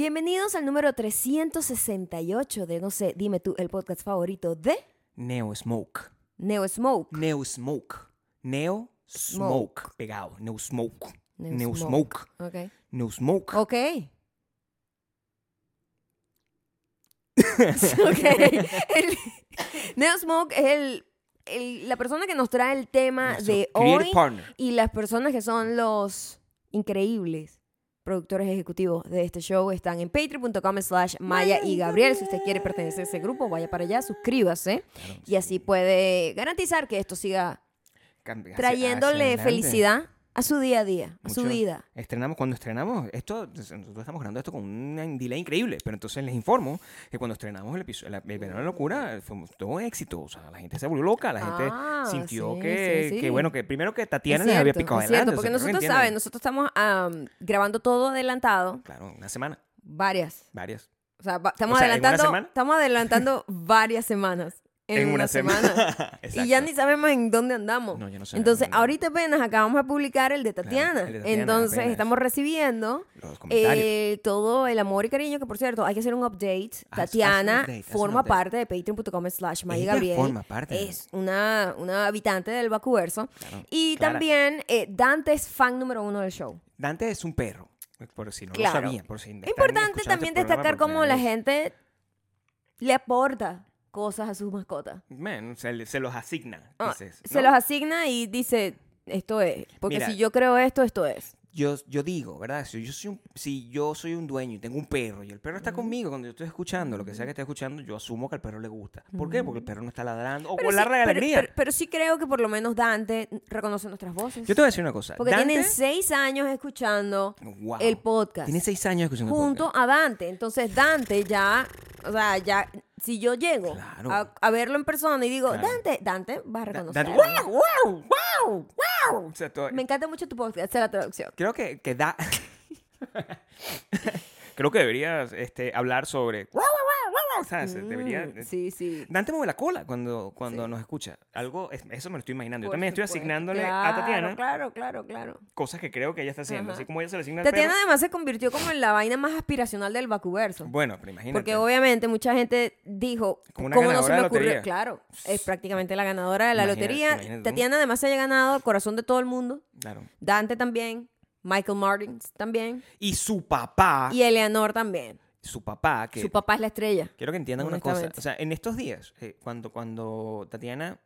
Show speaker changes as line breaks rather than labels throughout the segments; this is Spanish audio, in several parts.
Bienvenidos al número 368 de, no sé, dime tú, el podcast favorito de
Neo Smoke.
Neo Smoke.
Neo Smoke. Neo Smoke.
Smoke.
Pegado. Neo Smoke.
Neo
Neo
Smoke.
Smoke.
Ok.
Neo Smoke.
Ok. ok. El- Neo Smoke es el, el- la persona que nos trae el tema
Nuestro
de hoy
partner.
y las personas que son los increíbles productores ejecutivos de este show están en patreon.com slash Maya y Gabriel. Si usted quiere pertenecer a ese grupo, vaya para allá, suscríbase.
Claro,
y así puede garantizar que esto siga trayéndole felicidad a su día a día, a su vida.
Estrenamos, cuando estrenamos, esto, nosotros estamos grabando esto con un delay increíble, pero entonces les informo que cuando estrenamos el episodio, el Verano de la Locura, fue todo un éxito, o sea, la gente se volvió loca, la gente
Ah,
sintió
sí,
que,
sí.
que, bueno, que primero que Tatiana les había picado adelante.
cierto,
o
porque
sea,
nosotros saben, nosotros estamos am, grabando todo adelantado,
Claro, una semana,
varias.
varias.
O sea, estamos
O sea, ¿en una
adelantando, estamos adelantando varias semanas. En, una, semana. Y ya ni sabemos en dónde andamos.
No, ya no
Entonces, ahorita apenas acabamos de publicar el de
Claro,
Tatiana.
el de Tatiana,
Entonces,
apenas.
estamos recibiendo
Los
eh, todo el amor y cariño, que por cierto, hay que hacer un update.
Haz un
Tatiana
update, haz un
forma
update.
parte de patreon.com slash Gabriel.
forma parte
Es una, una habitante del Vacuverso.
Claro,
Y
Clara.
también eh, Dante es fan número uno del show.
Dante es un perro, por si no
Claro.
lo sabían. Por si
importante
escuchando
también
este
destacar cómo la gente le aporta cosas a sus mascotas.
Man, se, los asigna,
Ah,
dices,
Se
¿no?
los asigna y dice, esto es. Porque
Mira.
si yo creo esto, esto es.
yo, yo digo, ¿verdad? Si yo, soy un, si yo soy un dueño y tengo un perro y el perro está conmigo cuando yo estoy escuchando, lo que sea que esté escuchando, yo asumo que al perro le gusta. ¿Por qué? Porque el perro no está ladrando o
Pero
con la
sí, pero- pero- pero sí creo que por lo menos Dante reconoce nuestras voces.
yo te voy a decir una cosa.
Porque
Dante,
tienen seis años escuchando
Wow.
el podcast.
Tiene seis años escuchando el
junto
podcast.
a Dante. Entonces Dante ya, o sea, ya, si yo llego
Claro.
a, a verlo en persona y digo,
Claro.
Dante, Dante va a
Da-
reconocer.
Dante, ¡Wow! ¡Wow! ¡Wow! ¡Wow! O sea, todo-
Me encanta mucho tu podcast, la traducción.
Creo que, que da. Creo que deberías este, hablar sobre. ¡Wow! O sea, se debería.
Mm, sí, sí.
Dante mueve la cola cuando, cuando
Sí.
nos escucha. Algo, es- eso me lo estoy imaginando. Yo también estoy asignándole
Claro,
a Tatiana
Claro, claro, claro.
cosas que creo que ella está haciendo.
Ajá.
Así como ella se le asigna al
Tatiana
perro.
además se convirtió como en la vaina más aspiracional del vacuverso.
Bueno, pero imagínate.
Porque obviamente mucha gente dijo,
Como una
¿cómo no se me ocurrió? Claro, es prácticamente la ganadora de la
Imagínate,
lotería.
imagínate.
Tatiana además se haya ganado el corazón de todo el mundo.
Claro.
Dante también, Michael Martins también
Y su papá,
y Eleanor también.
Su papá, que
Su papá es la estrella.
quiero que entiendan una cosa. O sea, en estos días, eh, cuando, cuando Tatiana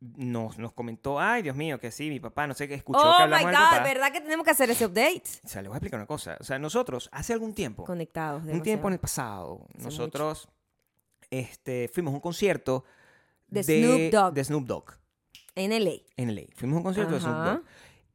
nos, nos comentó, ay, Dios mío, que sí, mi papá, no sé qué, escuchó que
Oh my
hablamos del
God,
papá.
¿verdad que tenemos que hacer ese update?
O sea, les voy a explicar una cosa. O sea, nosotros, hace algún tiempo,
Conectados.
un tiempo en el pasado,
Hace
nosotros este, fuimos a un concierto
De Snoop Dogg.
de Snoop Dogg
En LA.
en LA. Fuimos a un concierto de Snoop. Dogg.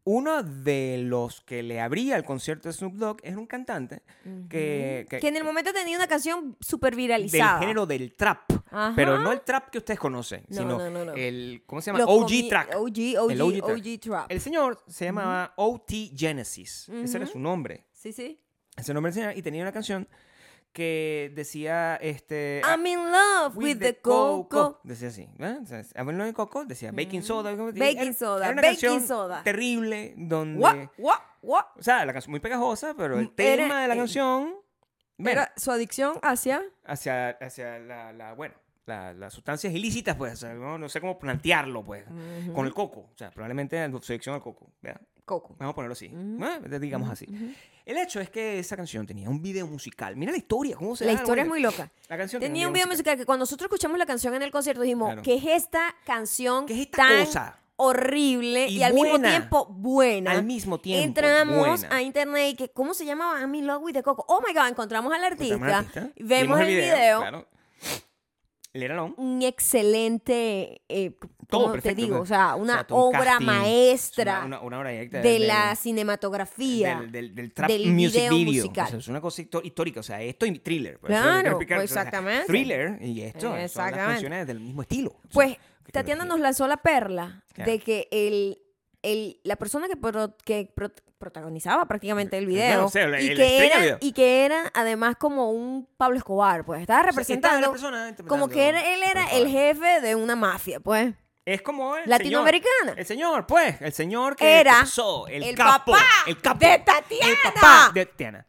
Uno de los que le abría el concierto de Snoop Dogg era un cantante que, que-
Que en el momento tenía una canción súper
del
viralizada.
género del trap.
Ajá.
Pero no el trap que ustedes conocen,
No,
sino
no, no, no.
el, ¿cómo se llama?
Los
OG track.
OG, OG,
El OG track.
OG trap.
El señor se llamaba OT Genesis. Ese era su nombre.
Sí, sí.
Ese nombre del señor. Y tenía una canción que decía, este...
I'm in love with, the coco.
Decía así. ¿eh? O sea, I'm in love with coco. Decía baking soda.
Baking
era-
soda,
Era una
baking
canción
soda.
terrible donde...
What, what, what?
O sea, la canción muy pegajosa, pero el
Mm, Era-
tema de la canción... bueno,
Era su adicción hacia...
hacia, hacia la, la- bueno, la- las sustancias ilícitas, pues, o sea, no, no sé cómo plantearlo, pues, con el coco, o sea, probablemente la selección al coco, ¿verdad?
Coco.
Vamos a ponerlo así,
Ujú.
¿eh? digamos así. El hecho es que esa canción tenía un video musical. Mira la historia, cómo se
La historia es muy loca.
La canción
Tenía un video musical que cuando nosotros escuchamos la canción en el concierto dijimos,
Claro.
¿qué es esta canción
¿Qué es esta
tan
cosa?
horrible y,
Y
al mismo tiempo buena?
Al mismo tiempo,
Entramos
buena.
a internet y que, ¿cómo se llamaba? In love with the coco. Oh my God, encontramos al artista,
Encontramos al artista,
vemos el video,
claro. Él era long.
un excelente, eh,
Todo
¿cómo te digo?
¿no?
O sea, una
O sea,
obra
casting,
maestra
Una, una, una obra directa
de
del-
la cinematografía.
del, del, del trap
del
music
video
video.
musical.
O sea, es una cosa histórica. O sea, esto y thriller. Por eso es lo que
Claro, pues,
O sea,
exactamente.
Thriller y esto son las
Exactamente.
canciones del mismo estilo.
Pues
¿qué
Tatiana nos lanzó la perla
Claro.
de que el, el, la persona que, pro- que pro- protagonizaba prácticamente el video,
Claro, o sea, la-
y,
la
que era,
video.
y que era además como un Pablo Escobar, pues estaba
O sea,
representando
estaba la persona
como que era- él era el jefe de una mafia, pues.
Es como el
Latinoamericana.
señor. El señor, pues. El señor que
Era
empezó, el,
el
capo,
papá
el capo,
de
El
Tatiana.
papá de Tatiana.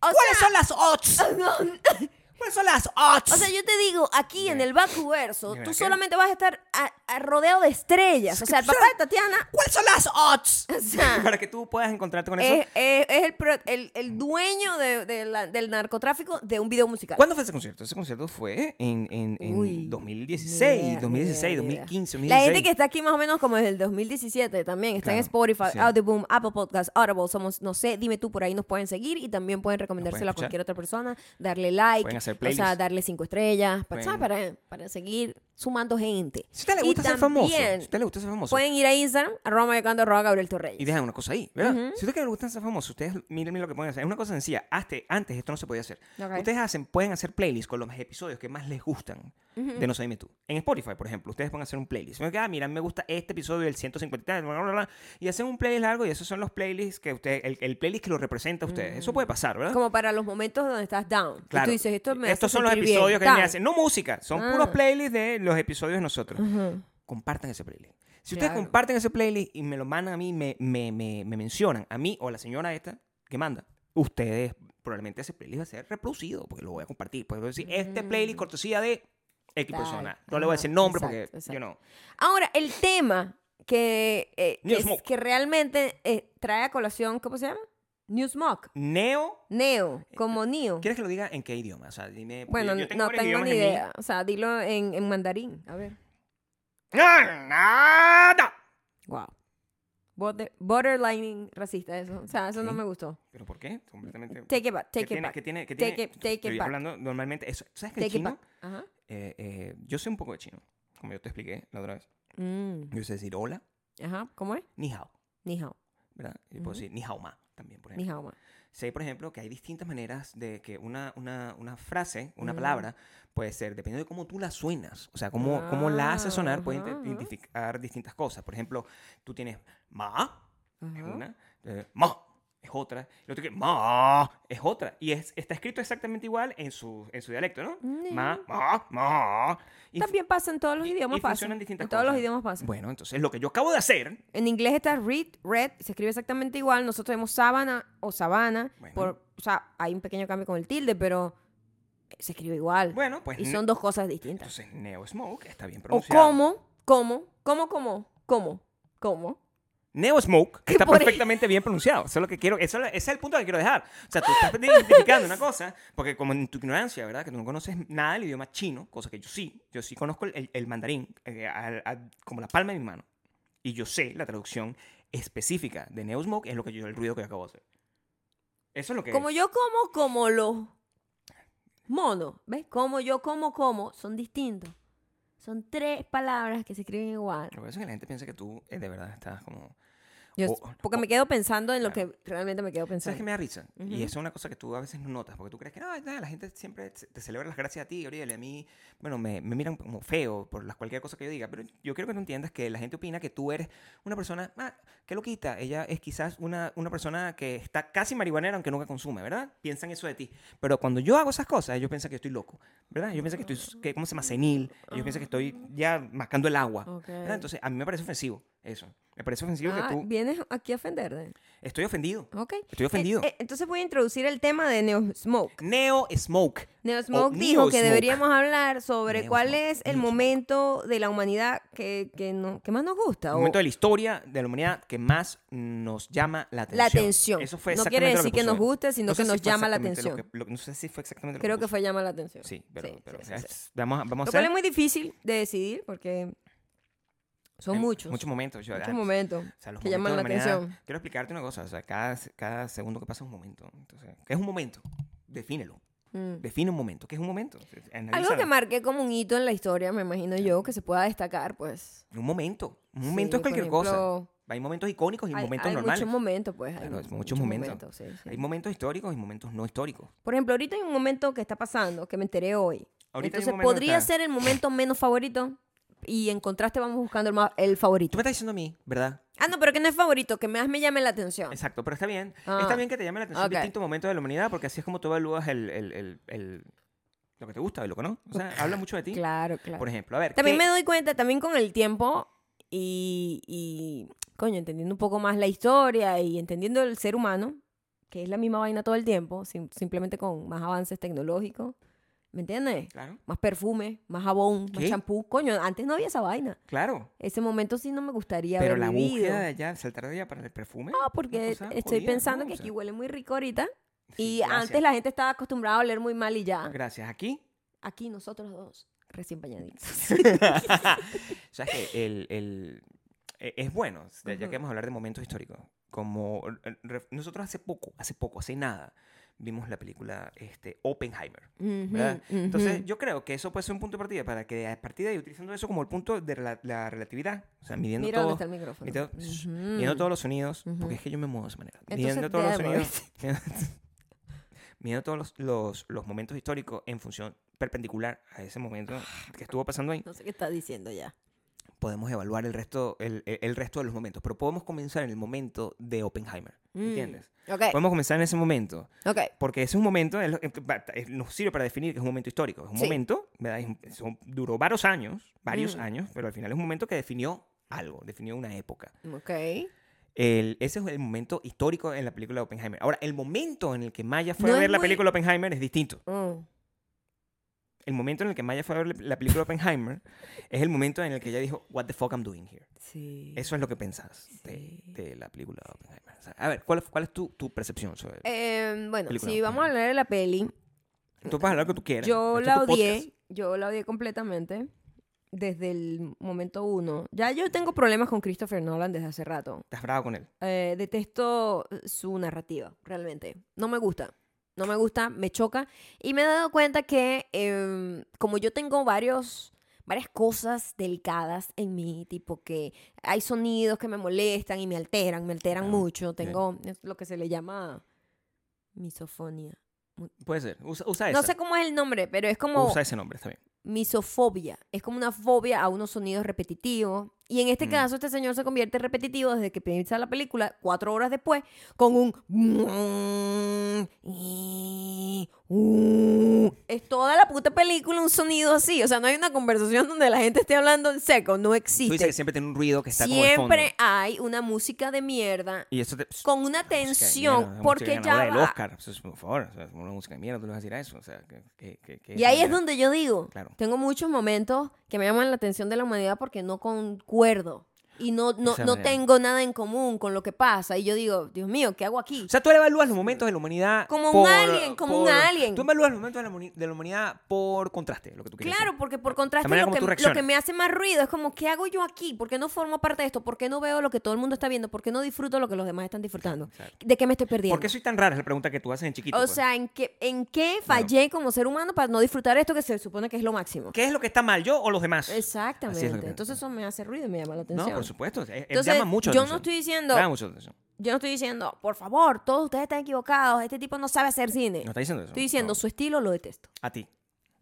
O
¿Cuáles
sea-
son las odds?
No,
¿Cuáles son las odds?
o sea, yo te digo, aquí en el Bakuverso,
Mira,
tú solamente vas a estar a- a rodeado de estrellas. O sea, el papá de Tatiana
¿Cuáles son las odds?
O sea,
Para que tú puedas encontrarte con eso.
es, es- es el, el- el dueño de- de la- del narcotráfico de un video musical.
¿Cuándo fue ese concierto? Ese concierto fue en, en, en
Uy,
2016,
ni idea,
2016,
ni idea, ni idea.
2015,
La gente
2016.
que está aquí más o menos como desde el 2017 también está en
Claro,
Spotify,
sí.
Audioboom, Apple Podcast, Audible, somos, no sé, dime tú, por ahí nos pueden seguir y también pueden recomendárselo a cualquier otra persona, darle like,
Hacer
o sea, darle cinco estrellas, para, para, para seguir sumando gente.
Si a usted le
Y
gusta ser famoso, si a
también
usted le gusta ser famoso,
Pueden ir a Instagram, arroba mayocando, arroba Gabriel Torreyes.
y dejan una cosa ahí, ¿verdad? Si a usted le gusta ser famoso, ustedes miren, miren lo que pueden hacer. Es una cosa sencilla. Antes, antes esto no se podía hacer. Ustedes hacen, pueden hacer playlists con los episodios que más les gustan de No sé, dime tú. En Spotify, por ejemplo, ustedes pueden hacer un playlist. Me ah, mira, me gusta este episodio del 150 bla, bla, bla, y hacen un playlist largo y esos son los playlists que usted, el, el playlist que lo representa a ustedes. Eso puede pasar, ¿verdad?
Como para los momentos donde estás down. Y
Claro.
tú dices, esto me
Estos
hace
son los
bien,
episodios que me hacen. No música, son
Ah.
puros playlists de los episodios de nosotros. Compartan ese playlist. Si ustedes comparten ese playlist y me lo mandan a mí, me, me, me, me mencionan a mí o a la señora esta que manda, ustedes probablemente ese playlist va a ser reproducido porque lo voy a compartir. Puedo decir, este playlist cortesía de X
Tal.
persona. No le voy a decir nombre
exacto,
porque, yo no.
Ahora, el tema que, eh, es- que realmente eh, trae a colación, ¿cómo se llama? New Smoke.
Neo,
Neo, como Neo.
¿quieres que lo diga en qué idioma? O sea, dime.
Bueno,
yo- yo
no tengo ni idea. O sea, dilo en, en mandarín. A ver.
Nada.
Wow. Border, borderlining racista eso. O sea, eso no me gustó.
¿Pero por qué? Completamente.
Take it back,
¿Qué
take it
tiene,
back.
¿Qué tiene? ¿Qué
Take
tiene?
it- take it
Estoy
back.
hablando normalmente. Eso, ¿Sabes que el
Take
chino?
Ajá.
eh, eh, yo sé un poco de chino, como yo te expliqué la otra vez.
Mm.
Yo sé decir hola,
Ajá. ¿Cómo es?
ni hao,
Ni hao.
¿verdad? Yo puedo decir ni hao ma también, por ejemplo.
hao ma.
Sé, por ejemplo, que hay distintas maneras de que una, una, una frase, una
Ujú.
palabra, puede ser, dependiendo de cómo tú la suenas, o sea, cómo, cómo la haces sonar, puede
Ajá, ajá.
identificar distintas cosas. Por ejemplo, tú tienes ma, es una, eh, ma es otra, y otro que ma es otra. Y es, está escrito exactamente igual en su, en su dialecto, ¿no? Ma, ma, ma. Y,
También pasa en todos los idiomas.
y
pasa.
funcionan distintas
En todos los idiomas pasa.
Bueno, entonces lo que yo acabo de hacer,
En inglés está read, red, se escribe exactamente igual. Nosotros tenemos sábana o sabana.
Bueno.
Por, o sea, hay un pequeño cambio con el tilde, pero se escribe igual.
bueno, pues
y son dos cosas distintas.
entonces Neo Smoke está bien
O
pronunciado.
cómo, cómo, cómo, cómo, cómo, cómo.
Neo Smoke está perfectamente bien pronunciado. Eso es lo que quiero, eso es- ese es el punto que quiero dejar. O sea, tú estás identificando una cosa, porque como en tu ignorancia, ¿verdad? Que tú no conoces nada del idioma chino, cosa que yo sí, yo sí conozco el, el mandarín eh, al- al- como la palma de mi mano. Y yo sé la traducción específica de Neo Smoke, es lo que yo, el ruido que acabo de hacer. Eso es lo que
Como
es.
yo como, como los monos. ¿Ves? Como yo como, como, son distintos. Son tres palabras que se escriben igual.
Lo que pasa es que la gente piensa que tú eh, de verdad estás como...
Yo-
O-
porque
o-
me quedo pensando en lo
Claro.
que realmente me quedo
¿Sabes
pensando.
qué me da risa? Y
Ujú.
eso es una cosa que tú a veces no notas, porque tú crees que no, nada, la gente siempre te celebra las gracias a ti, Oriel, y a mí, bueno, me, me miran como feo por las, cualquier cosa que yo diga, pero yo quiero que tú entiendas que la gente opina que tú eres una persona, ah, que lo quita, ella es quizás una, una persona que está casi marihuanera aunque nunca consume, ¿verdad? Piensan eso de ti. Pero cuando yo hago esas cosas, ellos piensan que estoy loco, ¿verdad? Ellos piensan que estoy, que, ¿cómo se llama? Senil, ellos piensan que estoy ya mascando el agua.
Ok.
¿verdad? Entonces, a mí me parece ofensivo eso. Me parece ofensivo
Ah,
que tú...
vienes aquí a ofenderte.
Estoy ofendido.
Ok.
Estoy ofendido.
Eh, eh, entonces voy a introducir el tema de Neo Smoke.
Neo Smoke.
Neo Smoke
Neo
dijo que
Smoke.
deberíamos hablar sobre
Neo
cuál
Smoke,
es el
Neo
momento de la humanidad que, que, no- que más nos gusta.
El
o
momento de la historia de la humanidad que más nos llama la atención.
la atención.
Eso fue
no
exactamente
quiere
lo
decir que,
puso
nos guste, sino
No sé
que
si
nos
fue
llama la
lo
atención.
que- lo- no sé si fue exactamente lo
Creo que
puso.
fue llama la atención.
Sí, pero,
Sí,
pero
sí,
o
sí,
es- vamos, a- vamos
Lo cual
hacer
es muy difícil de decidir porque son muchos.
Muchos momentos. yo-
muchos
ah,
momentos
o sea, los
que
momentos
llaman la
humanidad-
atención.
Quiero explicarte una cosa. O sea, cada, cada segundo que pasa es un momento. Entonces, ¿qué es un momento? Defínelo.
Mm.
Define un momento. ¿Qué es un momento?
Algo
Analízalo.
que marque como un hito en la historia, me imagino yo, que se pueda destacar, pues.
Un momento. Un momento
Sí,
es cualquier
por
cosa.
ejemplo,
Hay momentos icónicos y
Hay,
momentos
hay
normales.
muchos momentos, pues. hay
Claro,
mu-
es muchos momentos.
sí, sí.
Hay momentos históricos y momentos no históricos.
Por ejemplo, ahorita hay un momento que está pasando que me enteré hoy.
Ahorita
Entonces, podría ser el momento menos favorito y en contraste vamos buscando el, ma- el favorito.
Tú me estás diciendo a mí, ¿verdad?
Ah, no, pero que no es favorito, que más me llame la atención.
Exacto, pero está bien.
Ah.
Está bien que te llame la atención
Ok.
distintos momentos de la humanidad porque así es como tú evalúas el, el- el- el- lo que te gusta y lo que no. O sea, habla mucho de ti.
Claro, claro.
Por ejemplo, a ver.
También
¿qué-
me doy cuenta, también con el tiempo y, y, coño, entendiendo un poco más la historia y entendiendo el ser humano, que es la misma vaina todo el tiempo, sim- simplemente con más avances tecnológicos. ¿Me entiendes?
Claro,
Más perfume, más jabón, más champú. Coño, antes no había esa vaina.
claro.
Ese momento sí no me gustaría
Pero
haber
la
vivido.
búsqueda de allá, saltar de allá para el perfume.
Ah,
una
porque estoy
jodida,
pensando
¿no?
que
O sea,
aquí huele muy rico ahorita. Y antes
gracias.
la gente estaba acostumbrada a oler muy mal y ya.
Gracias. Aquí
Aquí nosotros dos, recién bañaditos.
o sea, es que el, el- e- es bueno, ya
Ujú.
que vamos a hablar de momentos históricos. Como eh, nosotros hace poco, hace poco, hace nada, vimos la película este, Oppenheimer. Entonces, yo creo que eso puede ser un punto de partida para que a partir de ahí, utilizando eso como el punto de la relatividad, o sea, midiendo
Mira dónde
todo,
está el micrófono.
midiendo, todos los sonidos, porque es que yo me muevo de esa manera.
Entonces,
midiendo todos los sonidos, midiendo todos los, los, los momentos históricos en función perpendicular a ese momento que estuvo pasando ahí,
No sé qué está diciendo ya.
Podemos evaluar el resto, el, el- el resto de los momentos. Pero podemos comenzar en el momento de Oppenheimer.
Mm.
¿Entiendes?
Ok,
Podemos comenzar en ese momento.
ok.
Porque ese es un momento, es es- nos sirve para definir que es un momento histórico. Es un
Sí.
momento, ¿verdad? Es un- duró varios años, varios
Mm.
años, pero al final es un momento que definió algo, definió una época.
Ok.
El- ese es el momento histórico en la película de Oppenheimer. Ahora, el momento en el que Maya fue
No
a ver la
muy-
película Oppenheimer es distinto.
Mm.
El momento en el que Maya fue a ver la película Oppenheimer es el momento en el que ella dijo, What the fuck I'm doing here.
Sí.
Eso es lo que pensás de,
Sí.
de la película de Oppenheimer. O sea, a ver, ¿cuál, es- cuál es tu, tu percepción sobre
Eh, bueno, si vamos a hablar de la peli,
Tú puedes hablar lo que tú quieras.
yo la odié. Yo la odié completamente. Desde el momento uno. Ya yo tengo problemas con Christopher Nolan desde hace rato.
Estás bravo con él.
Eh, detesto su narrativa, realmente. No me gusta. No me gusta, me choca. Y me he dado cuenta que em, como yo tengo varios, varias cosas delicadas en mí, tipo que hay sonidos que me molestan y me alteran, me alteran
Ah,
mucho. Tengo lo que se le llama misofonía.
Puede ser. Usa, usa
No sé cómo es el nombre, pero es como
Usa ese nombre, está bien.
misofobia. Es como una fobia a unos sonidos repetitivos. Y en este
Mm.
caso, este señor se convierte repetitivo desde que empieza la película, cuatro horas después, con un... Es toda la puta película un sonido así. O sea, no hay una conversación donde la gente esté hablando en seco. No
Tú
existe.
dices que siempre tiene un ruido que está como.
Siempre hay una música de mierda
Y eso te...
con una tensión.
mierda,
porque ya
ganadora del
va.
Oscar. O sea, por favor, o sea, una música de mierda, tú le vas a decir a eso. O sea, que, que- que-
Y ahí es donde yo digo,
Claro.
tengo muchos momentos que me llaman la atención de la humanidad porque no concuerdo y no, no, no tengo nada en común con lo que pasa. Y yo digo, Dios mío, ¿qué hago aquí?
O sea, tú evalúas los momentos de la humanidad
Como un alien, como un alien.
Tú evalúas los momentos de la, muni- de la humanidad por contraste, lo que tú quieres
Claro,
decir.
porque por contraste lo que, lo que me hace más ruido es como, ¿qué hago yo aquí? ¿Por qué no formo parte de esto? ¿Por qué no veo lo que todo el mundo está viendo? ¿Por qué no disfruto lo que los demás están disfrutando? ¿De qué me estoy perdiendo?
¿Por qué soy tan rara? Es la pregunta que tú haces en chiquito.
o
pues.
sea, ¿en qué, ¿en qué fallé como ser humano para no disfrutar esto que se supone que es lo máximo?
¿qué es lo que está mal, yo o los demás?
Exactamente.
Que-
Entonces eso me hace ruido y me llama la atención.
No, supuesto. es- es-
Entonces,
llama mucho
yo no estoy diciendo,
Llama mucho la atención.
yo no estoy diciendo, por favor, todos ustedes están equivocados, este tipo no sabe hacer cine.
No está diciendo eso.
estoy diciendo,
No.
su estilo lo detesto.
A ti.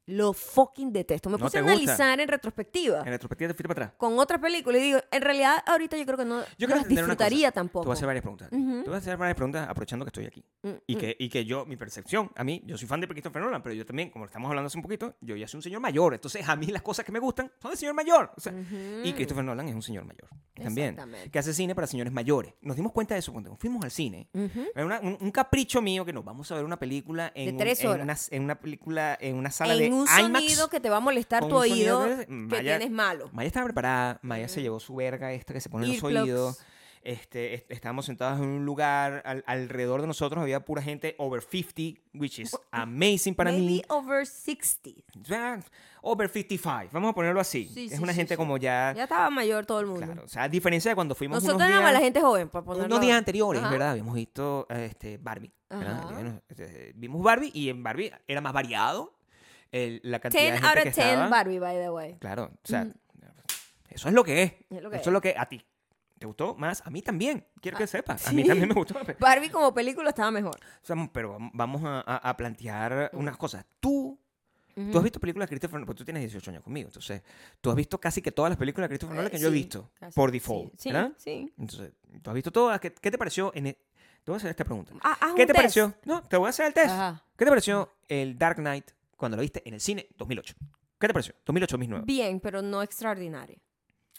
Lo fucking detesto. Me
No
puse a
te gusta.
analizar en retrospectiva
En retrospectiva te fuiste para atrás.
con otra película y digo, en realidad ahorita yo creo que no
Yo quiero
las disfrutaría
cosa. Te
tampoco.
voy a hacer varias preguntas.
Ujú.
Te voy a hacer varias preguntas aprovechando que estoy aquí.
Mm,
Y
mm.
que, y que yo, mi percepción, a mí, yo soy fan de Christopher Nolan, pero yo también, como estamos hablando hace un poquito, yo ya soy un señor mayor. Entonces, a mí las cosas que me gustan son de señor mayor. O sea, Y
Ujú.
Christopher Nolan es un señor mayor. También.
Exactamente.
Que hace cine para señores mayores. Nos dimos cuenta de eso cuando fuimos al cine.
Ujú.
Era una- un, un capricho mío que nos vamos a ver una película en,
De
un-
tres
en
horas.
una, en una película, en una sala de
En un
IMAX.
sonido que te va a molestar tu oído
que- Maya-
tienes malo.
Maya estaba preparada, Maya se llevó su verga esta que se pone en los oídos. Este, est- estábamos sentados en un lugar, al- alrededor de nosotros había pura gente over 50, which is amazing para
Maybe
mí.
over 60.
O sea, Over 55, vamos a ponerlo así.
Sí,
es
sí,
una
sí,
gente como ya,
Ya estaba mayor todo el mundo.
claro, o sea, a diferencia de cuando fuimos
Nosotros
unos días,
la gente joven, por ponerlo.
unos días anteriores,
Ajá.
¿verdad? Habíamos visto este, Barbie. este, vimos Barbie y en Barbie era más variado el- la cantidad
10
de
out
gente que
of 10
estaba.
Barbie, by the way.
Claro, o sea,
Ujú.
eso es lo que es.
Es lo que
eso
es.
es lo que a ti. ¿Te gustó más? A mí también. Quiero que
Ah,
sepas. A
sí.
mí también me gustó.
Barbie como película estaba mejor.
Sea, pero vam- vamos a, a- a plantear unas cosas. Tú, tú
Ujú.
has visto películas de Christopher Nolan, porque tú tienes 18 años conmigo. Entonces, tú has visto casi que todas las películas de Christopher Nolan que
Eh,
yo he
sí,
visto
casi,
por default.
Sí,
¿verdad?
sí.
Entonces, tú has visto todas. ¿Qué, qué te pareció en e- Te voy a hacer esta pregunta.
Ah, haz
¿Qué
un
te
test.
pareció? No, te voy a hacer el test.
Ajá.
¿Qué te pareció el Dark Knight cuando lo viste en el cine 2008? ¿Qué te pareció? 2008, 2009.
Bien, pero no extraordinario.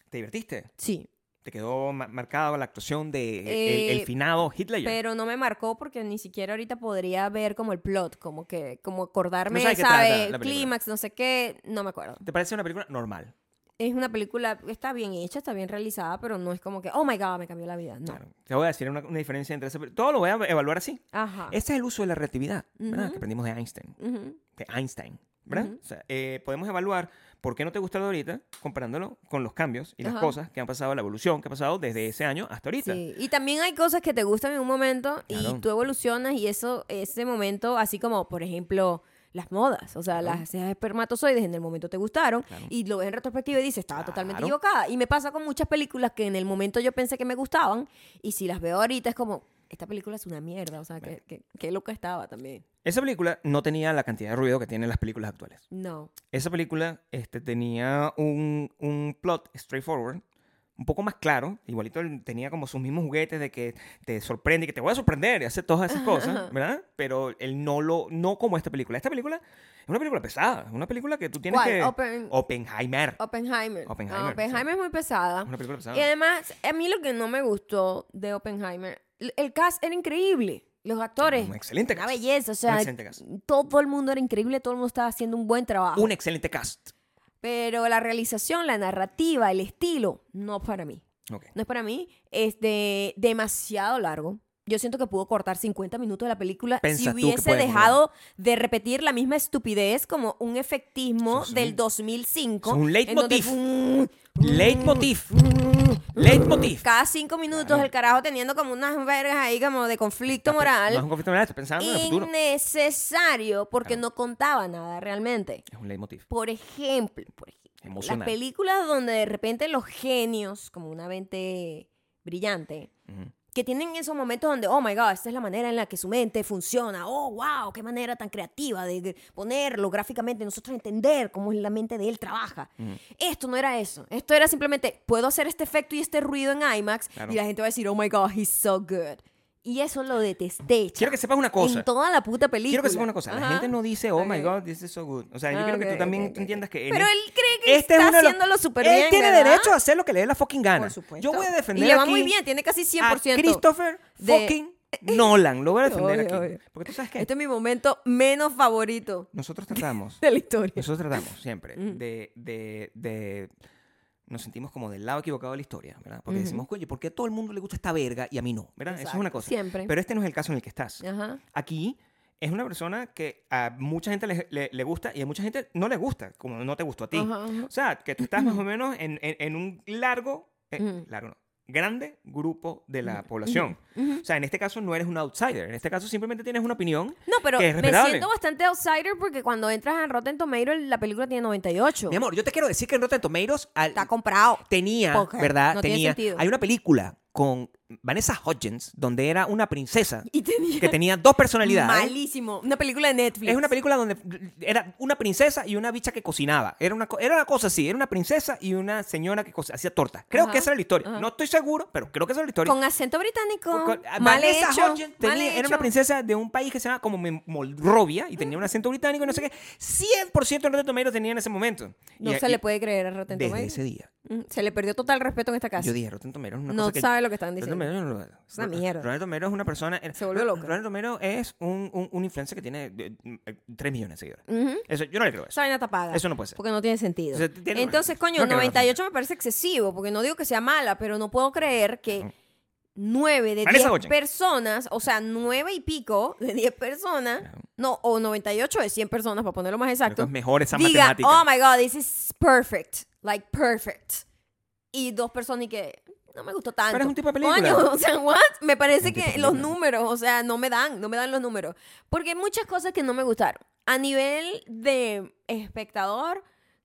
¿Te divertiste?
Sí.
te quedó ma- marcado la actuación de el- el,
Eh,
finado Hitler.
Pero no me marcó porque ni siquiera ahorita podría ver como el plot, como que, como acordarme,
No sabes
¿sabe?
la.
Clímax, no sé qué, no me acuerdo.
¿Te parece una película normal?
Es una película, está bien hecha, está bien realizada, pero no es como que, oh my god, me cambió la vida. No.
Claro. Te voy a decir una, una diferencia entre ese... Todo lo voy a evaluar así.
Ajá.
Este es el uso de la relatividad, ¿verdad? Que aprendimos de Einstein. De Einstein, ¿verdad? O sea, eh, podemos evaluar por qué no te gusta lo de ahorita comparándolo con los cambios y las cosas que han pasado, la evolución que ha pasado desde ese año hasta ahorita.
Sí, y también hay cosas que te gustan en un momento y tú evolucionas y eso, ese momento, así como, por ejemplo, las modas, o sea,
Claro.
las espermatozoides en el momento te gustaron
Claro.
y lo ves en retrospectiva y dices, estaba totalmente equivocada. Y me pasa con muchas películas que en el momento yo pensé que me gustaban y si las veo ahorita es como, esta película es una mierda, o sea, que, que, que loca estaba también.
Esa película no tenía la cantidad de ruido que tienen las películas actuales.
No.
Esa película este, tenía un, un plot straightforward, un poco más claro. Igualito él tenía como sus mismos juguetes de que te sorprende y que te voy a sorprender y hace todas esas cosas. ¿verdad? Pero él no lo, no como esta película. Esta película es una película pesada, es una película que tú tienes
¿Cuál?
que...
Open-
Oppenheimer.
Oppenheimer.
Oppenheimer,
Oppenheimer es muy pesada.
Es una película pesada.
Y además, a mí lo que no me gustó de Oppenheimer, el cast era increíble. Los actores,
Un excelente
una
cast.
belleza. O sea,
excelente cast.
todo el mundo era increíble, todo el mundo estaba haciendo un buen trabajo.
Un excelente cast.
Pero la realización, la narrativa, el estilo, no para mí.
Ok.
No es para mí. Es de demasiado largo. Yo siento que pudo cortar 50 minutos de la película si hubiese dejado de repetir la misma estupidez como un efectismo del
un-
2005.
eso es un leitmotiv.
donde-
Leitmotiv. Leitmotiv.
Cada cinco minutos
Claro.
el carajo teniendo como unas vergas ahí como de conflicto
No es
moral.
un conflicto moral, estoy pensando en el futuro.
Innecesario porque
Claro.
no contaba nada realmente.
Es un leitmotiv.
Por ejemplo, por ejemplo las películas donde de repente los genios, como una mente brillante. Que tienen esos momentos donde, oh my god, esta es la manera en la que su mente funciona, oh wow, qué manera tan creativa de ponerlo gráficamente, nosotros entender cómo la mente de él trabaja.
Ujú.
Esto no era eso, esto era simplemente, puedo hacer este efecto y este ruido en IMAX
Claro.
y la gente va a decir, oh my god, he's so good. Y eso lo detesté.
Quiero que sepas una cosa.
En toda la puta película.
Quiero que sepas una cosa. La gente no dice, oh my. God, this is so good. O sea, yo
Ah,
quiero que tú también entiendas que. en
Pero
es-
él cree que
este es
está
los-
haciéndolo súper
Él
bien,
tiene
¿verdad?
derecho a hacer lo que le dé la fucking gana.
Por supuesto.
Yo voy a defender
Y le va
aquí
muy bien, tiene casi
a
100%.
Christopher
de-
fucking Nolan. Lo voy a defender
Obvio,
aquí.
obvio.
Porque tú sabes que
Este es mi momento menos favorito
nosotros tratamos,
de la historia.
nosotros tratamos siempre
Mm.
de, de, de- Nos sentimos como del lado equivocado de la historia, ¿verdad? Porque decimos, oye, ¿por qué a todo el mundo le gusta esta verga y a mí no? ¿Verdad? Eso es una cosa.
Siempre.
Pero este no es el caso en el que estás.
Ajá.
Aquí es una persona que a mucha gente le, le- le gusta y a mucha gente no le gusta, como no te gustó a ti.
Ajá, ajá.
O sea, que tú estás más o menos en, en- en un largo, eh, largo no, grande grupo de la población. O sea, en este caso no eres un outsider, en este caso simplemente tienes una opinión.
No, pero
que es
me siento bastante outsider porque cuando entras en Rotten Tomatoes la película tiene 98.
Mi amor, yo te quiero decir que en Rotten Tomatoes al-
Está comprado.
tenía,
Porque
¿verdad?
no tiene
tenía.
sentido.
Hay una película con Vanessa Hudgens donde era una princesa
Y tenía
que tenía dos personalidades.
malísimo. Una película de Netflix.
Es una película donde era una princesa y una bicha que cocinaba. Era una, era una cosa así. Era una princesa y una señora que hacía tortas. Creo
Ajá,
que esa era la historia.
ajá.
No estoy seguro, pero creo que esa era la historia.
Con acento británico.
Con-
mal
Vanessa
hecho, mal
tenía- era una princesa de un país que se llama como Moldrovia y tenía un acento británico y no sé qué. 100% de Rotten Tomatoes tenía en ese momento.
No
Y-
se
y
le puede creer a Rotten
Desde
Tomatoes.
ese día.
Mm, Se le perdió total respeto en esta casa.
Yo dije, Rotten Tomatoes es una
no
cosa que...
sabe lo que están diciendo.
Lo-
Es una mierda.
Rotten Tomatoes es una persona...
Se volvió loca.
Rotten Tomatoes es un, un, un influencer que tiene 3 millones de seguidores. Eso, yo no le creo eso.
Esa paga.
Eso no puede ser.
Porque no tiene sentido.
O sea, tiene-
Entonces, coño,
no creo,
98 me parece excesivo, porque no digo que sea mala, pero no puedo creer que
Ujú.
9 de
Vanessa
10
Hudgens.
personas, o sea, 9 y pico de 10 personas, no, o 98 de 100 personas, para ponerlo más exacto,
Es mejor esa
diga,
matemática.
oh my god, this is perfect, like perfect. Y dos personas y que no me gustó tanto.
Pero es un tipo de película.
Coño, o sea, what? Me parece que los números, o sea, no me dan, no me dan los números. Porque hay muchas cosas que no me gustaron. A nivel de espectador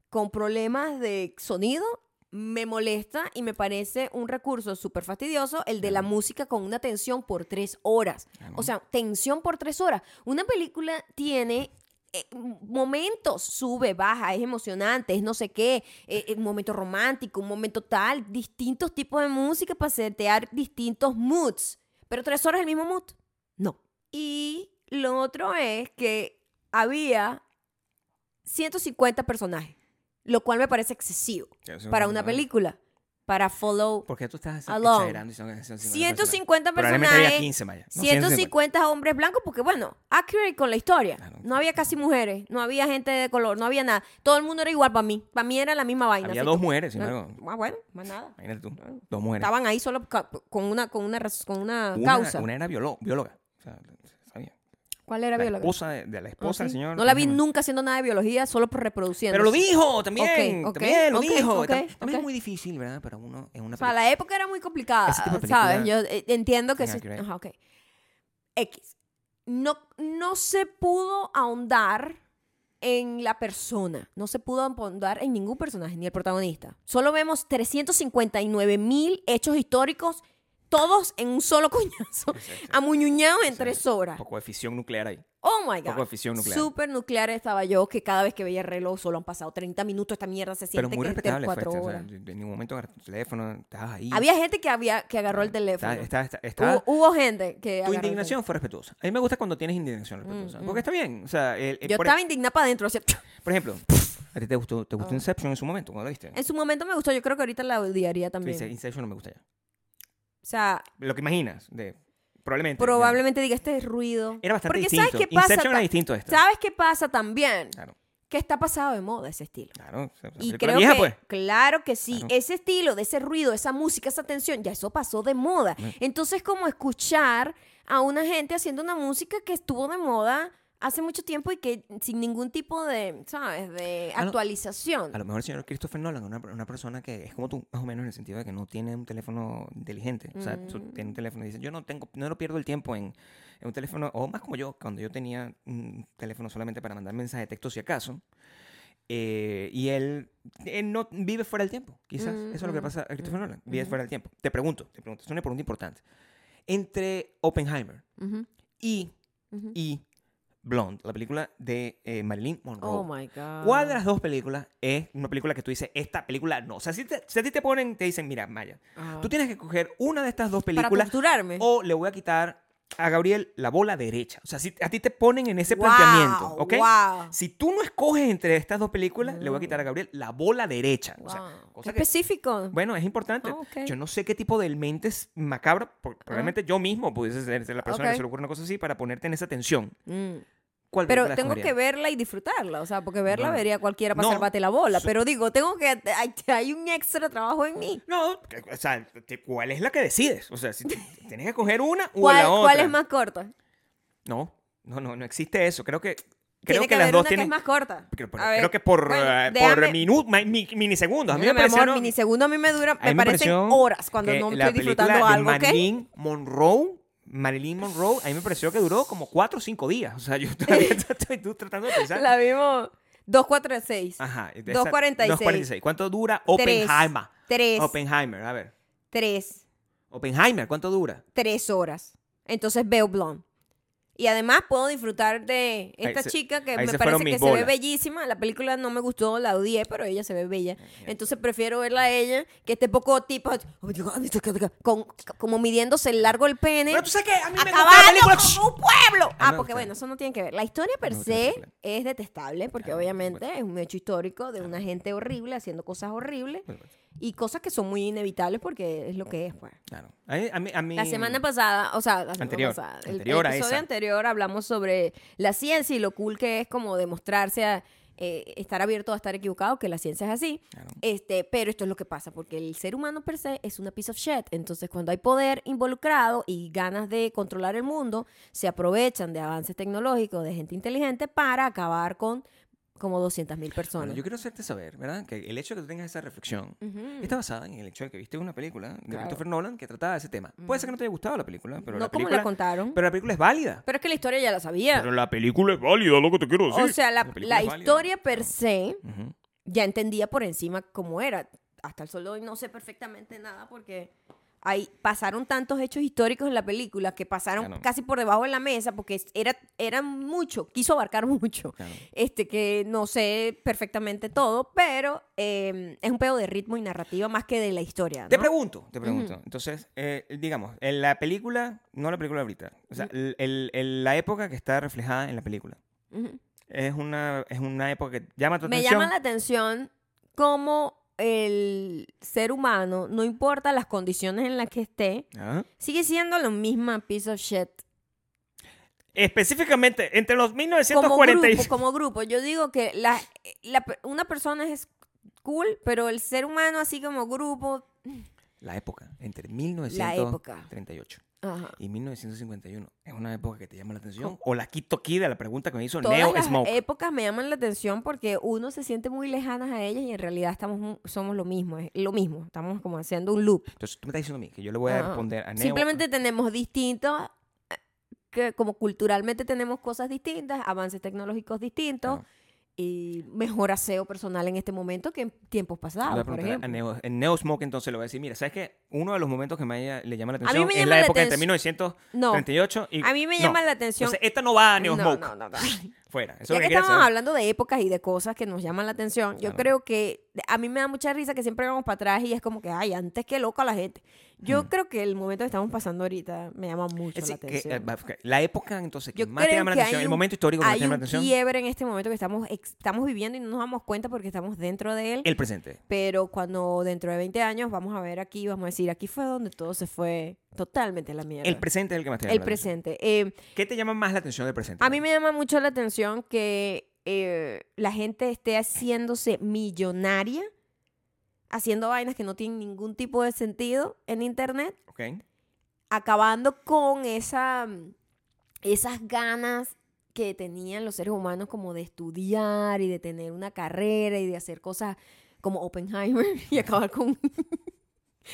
con problemas de sonido, me molesta y me parece un recurso súper fastidioso el de la música con una tensión por tres horas. O sea, tensión por tres horas. Una película tiene eh, momentos, sube, baja, es emocionante, es no sé qué, eh, eh, un momento romántico, un momento tal, distintos tipos de música para setear distintos moods. Pero tres horas el mismo mood, no. Y lo otro es que había 150 personajes, lo cual me parece excesivo para
un
una película. Para follow.
¿Por qué tú estás
Alone.
exagerando? y son 150
150
Probablemente había
personajes.
15 mayas. No,
150 hombres blancos, porque bueno, accurate con la historia.
Claro.
No había casi mujeres, no había gente de color, no había nada. Todo el mundo era igual para mí. Para mí era la misma vaina.
Había dos
que-
mujeres, sin embargo.
ah, bueno, más nada.
Imagínate tú. Dos mujeres.
Estaban ahí solo con una, con una, con una
Una,
causa.
una era bióloga. O sea.
¿Cuál era
La
bióloga?
esposa de, de la esposa del
sí.
señor.
No la vi nunca haciendo nada de biología, solo por reproduciendo.
Pero lo dijo también.
Ok, ok,
también lo dijo. también es muy difícil, ¿verdad? Para uno en una
O sea, la época era muy complicada, ¿sabes? Yo eh, entiendo que...
Greg.
Ajá, ok. X. No, no se pudo ahondar en la persona. No se pudo ahondar en ningún personaje, ni el protagonista. Solo vemos 359 mil hechos históricos, todos en un solo coñazo,
Sí, sí,
amuñuñados en tres horas.
Un poco de fisión nuclear ahí.
Oh my
poco
God.
de fisión nuclear.
Súper nuclear estaba yo, que cada vez que veía el reloj solo han pasado 30 minutos. Esta mierda se
Pero
siente
muy
que es de
respetable.
4
fue, o sea,
horas.
en ningún momento agarraste tu teléfono, estabas ahí.
Había gente que, había, que agarró el teléfono.
Está, está, está-
Hubo, hubo gente que.
tu
el
indignación fue respetuosa. A mí me gusta cuando tienes indignación respetuosa.
Mm,
Porque está bien. O sea, el- el-.
Yo estaba indignada para adentro.
por ejemplo, ¿a ti te gustó, te gustó
Ah.
Inception en su momento? ¿Cuándo lo viste?
En su momento me gustó. Yo creo que ahorita la odiaría también.
Inception no me gusta ya.
O sea,
Lo que imaginas, de, probablemente.
probablemente diga este ruido.
Era bastante
Porque
distinto.
¿sabes qué pasa?
Inception era
Ta-
distinto a esta.
¿Sabes qué pasa también?
Claro,
Que está pasado de moda ese estilo.
claro.
Y creo
vieja,
que,
pues.
claro que sí,
Claro.
ese estilo, de ese ruido, esa música, esa tensión, ya eso pasó de moda.
Mm.
Entonces, como escuchar a una gente haciendo una música que estuvo de moda hace mucho tiempo y que sin ningún tipo de, ¿sabes?, de
A lo-
actualización.
A lo mejor el señor Christopher Nolan, una, una persona que es como tú, más o menos en el sentido de que no tiene un teléfono inteligente. O sea, tú
Mm.
tiene un teléfono y dice, yo no tengo, no lo pierdo el tiempo en, en un teléfono, o más como yo, cuando yo tenía un teléfono solamente para mandar mensajes de texto si acaso. eh, y él, él no vive fuera del tiempo, quizás.
Mm,
Eso es lo que
mm,
pasa a Christopher
mm,
Nolan, vive
mm.
fuera del tiempo. Te pregunto, te pregunto, es una pregunta importante. Entre Oppenheimer y Blonde, la película de eh, Marilyn Monroe.
Oh my God.
¿Cuál de las dos películas es una película que tú dices, esta película no? O sea, si, te- si a ti te ponen, te dicen, mira, Maya, tú tienes que coger una de estas dos
Para
películas
torturarme.
o le voy a quitar a Gabriel la bola derecha. O sea, si a ti te ponen en ese
Wow,
planteamiento, ¿ok?
wow.
Si tú no escoges entre estas dos películas, le voy a quitar a Gabriel la bola derecha. O sea,
Wow.
cosa que-
Específico.
bueno, es importante.
Ah.
Yo no sé qué tipo de mentes macabra, por- probablemente yo mismo pudiese ser, la persona que se le ocurre una cosa así para ponerte en esa tensión.
Mm.
¿Cuál
Pero tengo que verla y disfrutarla, o sea, porque verla
Bueno,
vería cualquiera para
no,
salvarte la bola. Pero digo, tengo que. Hay, hay un extra trabajo en mí.
No, o sea, ¿cuál es la que decides? O sea, si tienes que coger una o
¿Cuál,
la otra.
cuál es más corta?
No, no, no, no existe eso. Creo que creo
Tiene
que,
que,
las dos
una que
tienen
es más corta.
creo,
ver,
que por
bueno,
eh, por minu- mi- mi- minisegundos. A mí me
mi amor,
pareció
minisegundo a mí me dura,
mí
me parecen horas cuando no estoy disfrutando
de
algo.
Marilyn Monroe, Marilyn Monroe, a mí me pareció que duró como 4 o 5 días. O sea, yo todavía estoy tú tratando de pensar.
La vimos 246.
Ajá. de esa-
2.46.
2.46. ¿Cuánto dura Oppenheimer?
3,
Oppenheimer, a ver.
3,
Oppenheimer, ¿cuánto dura?
3 horas. Entonces veo Blonde. Y además puedo disfrutar de esta
se-
chica que me parece que
mis
se ve
bolas.
bellísima. La película no me gustó, la odié, pero ella se ve bella. Entonces prefiero verla a ella que este poco tipo con, como midiéndose el largo el pene.
Pero tú sabes que a mí me gusta
como un pueblo. Ah, porque bueno, eso no tiene que ver. La historia per se es detestable, porque
por
obviamente es un hecho histórico de una gente horrible haciendo cosas horribles
Bueno,
y cosas que son muy inevitables porque es lo que es, pues.
Claro. A mí, a mí- a mí-
La semana pasada, o sea, la semana
Anterior,
pasada, el-
anterior
el episodio anterior hablamos sobre la ciencia y lo cool que es como demostrarse a eh, estar abierto a estar equivocado, que la ciencia es así.
Claro.
Este, pero esto es lo que pasa, porque el ser humano per se es una piece of shit. Entonces, cuando hay poder involucrado y ganas de controlar el mundo, se aprovechan de avances tecnológicos, de gente inteligente, para acabar con como 200 mil personas.
Bueno, yo quiero hacerte saber, ¿verdad? Que el hecho de que tú tengas esa reflexión
Ujú.
está basada en el hecho de que viste una película de
Claro.
Christopher Nolan que trataba de ese tema. Puede ser que no te haya gustado la película, pero
no
la
como
película,
la contaron.
pero la película es válida.
pero es que la historia ya la sabía.
Pero la película es válida, lo que te quiero decir.
o sea, la, la
válida.
historia per se
Ujú.
ya entendía por encima cómo era. Hasta el sol de hoy no sé perfectamente nada porque hay, pasaron tantos hechos históricos en la película que pasaron
Claro.
casi por debajo de la mesa porque era, era mucho, quiso abarcar mucho.
Claro.
Este, que no sé perfectamente todo, pero eh, es un pedo de ritmo y narrativa más que de la historia.
Te pregunto, te pregunto. Entonces, eh, digamos, en la película, no la película ahorita, o sea, el- el- el- la época que está reflejada en la película, es una, es una época que llama tu
Me
atención.
llama la atención cómo el ser humano, no importa las condiciones en las que esté,
Ajá.
sigue siendo la misma piece of shit.
Específicamente, entre los
Como
1940 y-
grupo, como grupo. Yo digo que la, una persona es cool, pero el ser humano así como grupo...
La época, entre
La época.
1938
Ajá.
y 1951, ¿es una época que te llama la atención? ¿O la quito aquí de la pregunta que me hizo
Todas
Neo
las
Smoke?
épocas me llaman la atención porque uno se siente muy lejanas a ellas y en realidad estamos somos lo mismo, es lo mismo, estamos como haciendo un loop.
Entonces tú me estás diciendo a mí que yo le voy a
Ajá.
responder a Neo.
Simplemente tenemos distintos, eh, que como culturalmente tenemos cosas distintas, avances tecnológicos distintos
Claro.
Y mejor aseo personal en este momento que en tiempos pasados,
a
por ejemplo.
Neo, en Neo Smoke entonces le voy a decir, mira, ¿sabes qué? Uno de los momentos que me le llama la
mí
atención
me
es
llama
la
la
época entre
atención-
1938
No,
y...
a mí me
no.
llama la atención...
Entonces, esta no va a Neo
no,
Smoke.
no, no, no.
Fuera. Eso
Ya que estamos
saber.
hablando de épocas y de cosas que nos llaman la atención, yo creo que a mí me da mucha risa que siempre vamos para atrás y es como que, ay, antes que loco a la gente. Yo
Hmm.
creo que el momento que estamos pasando ahorita me llama mucho la atención.
eh, va- que la época entonces que
Yo
más te llama la atención,
hay
el
un-
momento histórico que más
Hay
te llama la
un
atención,
quiebre en este momento que estamos, estamos viviendo y no nos damos cuenta porque estamos dentro de él.
el presente.
Pero cuando dentro de 20 años vamos a ver aquí, vamos a decir, aquí fue donde todo se fue totalmente la mierda.
El presente es el que más te llama
El
la atención.
presente. Eh,
¿Qué te llama más la atención del presente?
A mí me llama mucho la atención que eh, la gente esté haciéndose millonaria, haciendo vainas que no tienen ningún tipo de sentido en internet, acabando con esa, esas ganas que tenían los seres humanos como de estudiar y de tener una carrera y de hacer cosas como Oppenheimer y acabar con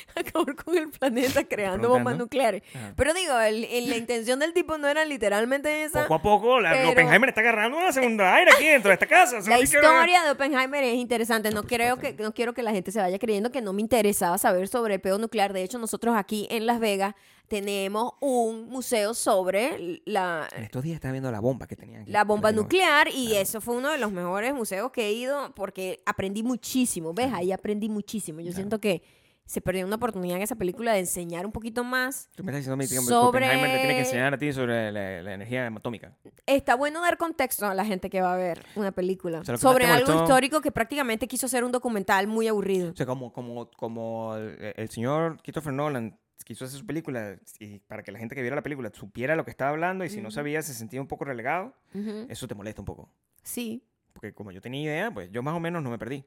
acabar con el planeta creando bombas nucleares.
Ajá.
Pero digo, el- el- la intención del tipo no era literalmente esa.
Poco a poco, la,
pero-
Oppenheimer está agarrando una segunda aire aquí dentro de esta casa.
La historia de Oppenheimer es interesante.
No,
No, creo que, no quiero que la gente se vaya creyendo que no me interesaba saber sobre el pedo nuclear. De hecho, nosotros aquí en Las Vegas tenemos un museo sobre la,
En estos días estaba viendo la bomba que tenían aquí.
la bomba nuclear y
Claro.
eso fue uno de los mejores museos que he ido porque aprendí muchísimo. ¿Ves? Ahí aprendí muchísimo. Yo
Claro.
siento que se perdió una oportunidad en esa película de enseñar un poquito más.
Tú me estás diciendo que
Sobre-
Oppenheimer te tiene que enseñar a ti sobre la, la energía atómica.
Está bueno dar contexto a la gente que va a ver una película
O sea,
sobre algo
molestó-
histórico que prácticamente quiso hacer un documental muy aburrido.
O sea, como, como, como el, señor Christopher Nolan quiso hacer su película y para que la gente que viera la película supiera lo que estaba hablando y si no
Ujú.
sabía se sentía un poco relegado,
Ujú.
eso te molesta un poco.
Sí.
Porque como yo tenía idea, pues yo más o menos no me perdí.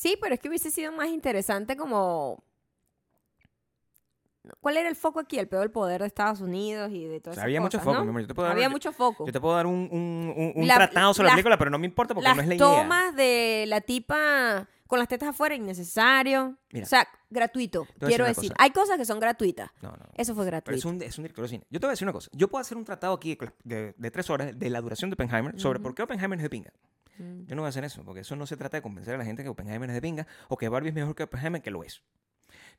Sí, pero es que hubiese sido más interesante como... ¿Cuál era el foco aquí? El peor del poder de Estados Unidos y de
O
todas
sea,
esas
había mucho
cosas,
foco,
¿no?
mi amor. Yo te puedo dar,
Había
yo-
mucho foco.
yo te puedo dar un, un- un- un
La-
tratado sobre
las-
la película, pero no me importa porque
las
no es la idea.
tomas de la tipa con las tetas afuera, innecesario.
Mira.
o sea, gratuito, quiero
decir cosa.
Hay cosas que son gratuitas.
No, no.
Eso fue gratuito.
es un, es un director de cine. Yo te voy a decir una cosa. Yo puedo hacer un tratado aquí de, de- de tres horas de la duración de Oppenheimer sobre
Ujú.
por qué Oppenheimer es de pinga.
Mm.
Yo no voy a hacer eso, porque eso no se trata de convencer a la gente que Oppenheimer es de pinga o que Barbie es mejor que Oppenheimer, que lo es.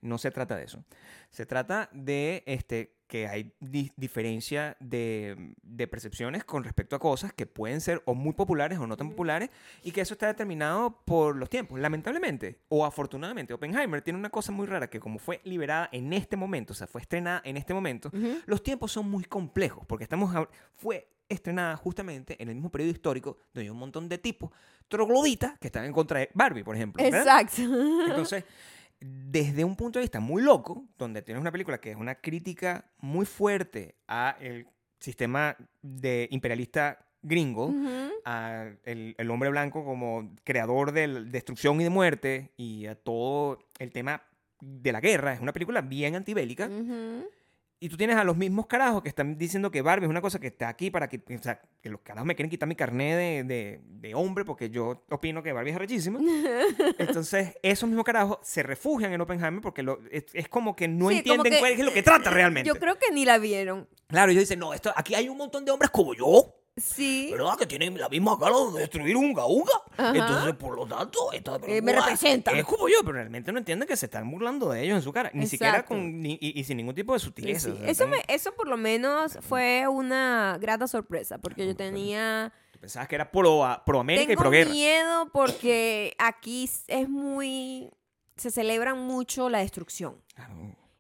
No se trata de eso. Se trata de este, que hay di- diferencia de, de percepciones con respecto a cosas que pueden ser o muy populares o no tan populares y que eso está determinado por los tiempos. Lamentablemente o afortunadamente, Oppenheimer tiene una cosa muy rara que como fue liberada en este momento, o sea, fue estrenada en este momento, los tiempos son muy complejos porque estamos fue estrenada justamente en el mismo periodo histórico donde hay un montón de tipos trogloditas que están en contra de Barbie, por ejemplo. ¿verdad?
Exacto.
Entonces, desde un punto de vista muy loco, donde tienes una película que es una crítica muy fuerte a el sistema de imperialista gringo,
Ujú.
a el, el hombre blanco como creador de destrucción y de muerte y a todo el tema de la guerra, es una película bien antibélica.
Ujú.
Y tú tienes a los mismos carajos que están diciendo que Barbie es una cosa que está aquí para que, o sea, que los carajos me quieren quitar mi carné de, de- de hombre porque yo opino que Barbie es arrechísima. Entonces, esos mismos carajos se refugian en Oppenheimer porque lo- es, es como que no
Sí,
entienden
que-
cuál es lo que trata realmente.
Yo creo que ni la vieron.
Claro, ellos dicen, no, esto, aquí hay un montón de hombres como yo,
Sí.
¿verdad? Que tienen la misma cara de destruir un unga unga.
Ajá.
Entonces, por lo tanto, esta
Eh, me
película
representan.
Es como yo, pero realmente no entienden que se están burlando de ellos en su cara. Ni siquiera con, ni- y, y sin ningún tipo de sutileza.
sí. Eso, me- eso por lo menos fue una grata sorpresa, porque yo
Bueno,
tenía...
Tú pensabas que era pro, pro América y
Tengo
pro guerra.
miedo porque aquí es muy... Se celebran mucho la destrucción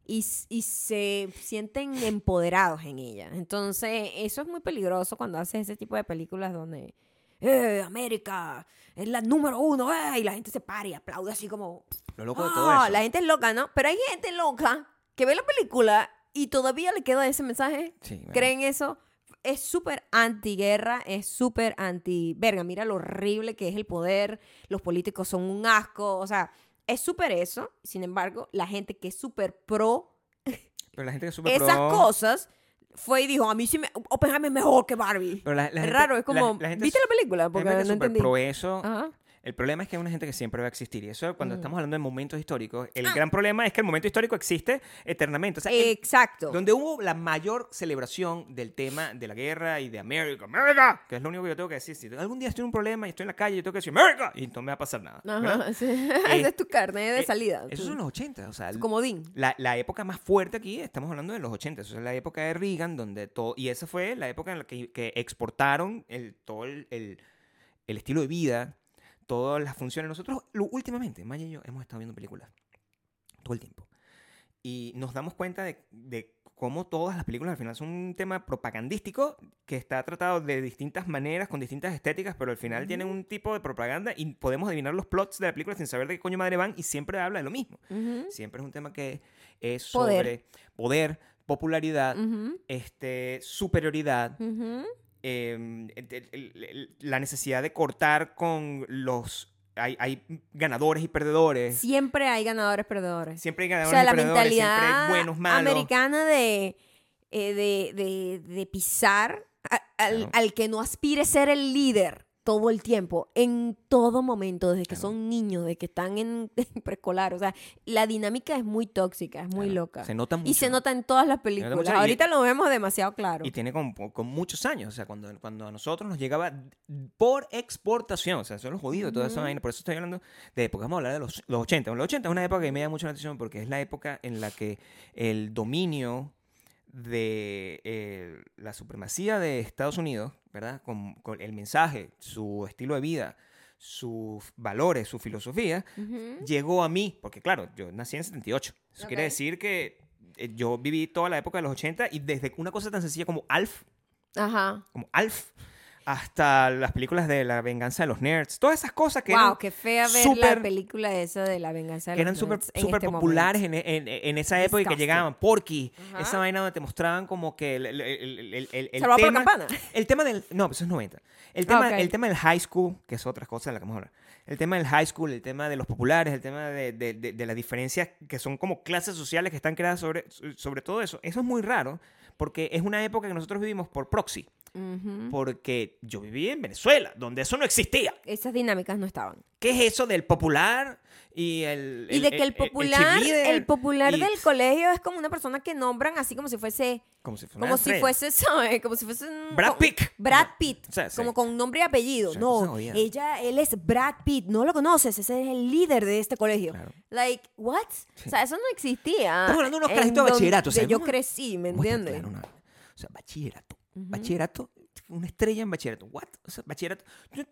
y, y se sienten empoderados en ella. Entonces, eso es muy peligroso cuando haces ese tipo de películas donde eh, América es la número uno, eh, y la gente se para y aplaude así como,
Lo loco de todo
"Ah",
eso.
la gente es loca, ¿no? Pero hay gente loca que ve la película y todavía le queda ese mensaje.
Sí.
¿Creen eso? Es súper antiguerra, es súper anti... Verga, mira lo horrible que es el poder, los políticos son un asco, o sea, es súper eso. Sin embargo, la gente que es súper pro
Pero la gente que es súper
esas
pro-
cosas fue y dijo, a mí sí me... Oppenheimer es mejor que Barbie.
pero la- la
es
gente-
raro, es como...
la- la gente
¿Viste la película?
la
Porque
gente que es
no
súper
entendí.
pro eso.
Ajá.
El problema es que hay una gente que siempre va a existir. Y eso cuando
Mm.
estamos hablando de momentos históricos, el
Ah.
gran problema es que el momento histórico existe eternamente. O sea, el-
Exacto.
donde hubo la mayor celebración del tema de la guerra y de América, América, que es lo único que yo tengo que decir. Si algún día estoy en un problema y estoy en la calle, yo tengo que decir América y no me va a pasar nada.
Ajá, sí. Esa es tu carne de
Eh,
salida.
Esos
tu-
son los 80, o sea,
comodín.
la, la época más fuerte aquí, estamos hablando de los 80, eso es la época de Reagan, donde todo, y esa fue la época en la que, que exportaron el, todo el, el- el estilo de vida, todas las funciones. Nosotros, lo- últimamente, Maya y yo hemos estado viendo películas todo el tiempo. Y nos damos cuenta de, de cómo todas las películas al final son un tema propagandístico que está tratado de distintas maneras, con distintas estéticas, pero al final tienen un tipo de propaganda y podemos adivinar los plots de la película sin saber de qué coño madre van y siempre habla de lo mismo. Siempre es un tema que es
Poder.
sobre poder, popularidad,
ujú,
este, superioridad,
ujú.
Eh, el- la necesidad de cortar con los... Hay, hay ganadores y perdedores.
Siempre hay ganadores perdedores.
Siempre hay
O
ganadores
sea,
y
la
perdedores. Siempre
mentalidad
hay buenos, malos.
americana de, eh, de, de, de pisar a- al, al que no aspire ser el líder todo el tiempo, en todo momento, desde que
Claro.
son niños, desde que están en, en preescolar. O sea, la dinámica es muy tóxica, es muy
Claro,
loca.
Se nota mucho.
Y se nota en todas las películas.
y-
Ahorita lo vemos demasiado claro.
Y tiene con, con muchos años. O sea, cuando, cuando a nosotros nos llegaba por exportación. O sea, eso es lo jodido de toda esa vaina. Por eso estoy hablando de época. Vamos a hablar de los, los 80. Los 80 es una época que me llama mucho la atención porque es la época en la que el dominio de eh, la supremacía de Estados Unidos, ¿verdad? Con, con el mensaje, su estilo de vida, sus valores, su filosofía, llegó a mí, porque claro, yo nací en 78. Eso quiere decir que eh, yo viví toda la época de los 80 y desde una cosa tan sencilla como Alf,
Ajá.
como Alf, hasta las películas de La venganza de los nerds, todas esas cosas que
wow,
eran,
qué fea ver la película esa de la venganza de
que
los
eran súper
nerds en
súper
este
populares
momento.
en, en- en esa época y que llegaban. Porky, esa vaina donde te mostraban como que el, el- el- el- tema...
campana.
El tema del... No, pues eso es 90. El
Ah,
tema, el tema del high school, que es otra cosa de la que vamos a hablar. El tema del high school, el tema de los populares, el tema de, de, de- de las diferencias que son como clases sociales que están creadas sobre, sobre todo eso. Eso es muy raro porque es una época que nosotros vivimos por proxy. Porque yo viví en Venezuela, donde eso no existía.
Esas dinámicas no estaban.
¿Qué es eso del popular y el...
Y de que el popular, el, popular
y-
del colegio es como una persona que nombran así como si fuese,
Como si
como si fuese, ¿sabes? Como si fuese un-
Brad Pitt.
Brad Pitt.
O sea, sí.
Como con nombre y apellido.
O sea, cosa
no, ella, él es Brad Pitt. No lo conoces, ese es el líder de este colegio.
Claro.
Like, what? O sea, eso no existía.
Estamos hablando de unos
en
carajitos de bachillerato, o sea,
yo crecí, ¿me entiendes?
O sea, bachillerato. Bachillerato, una estrella en bachillerato. ¿What? O sea, bachillerato. Yo,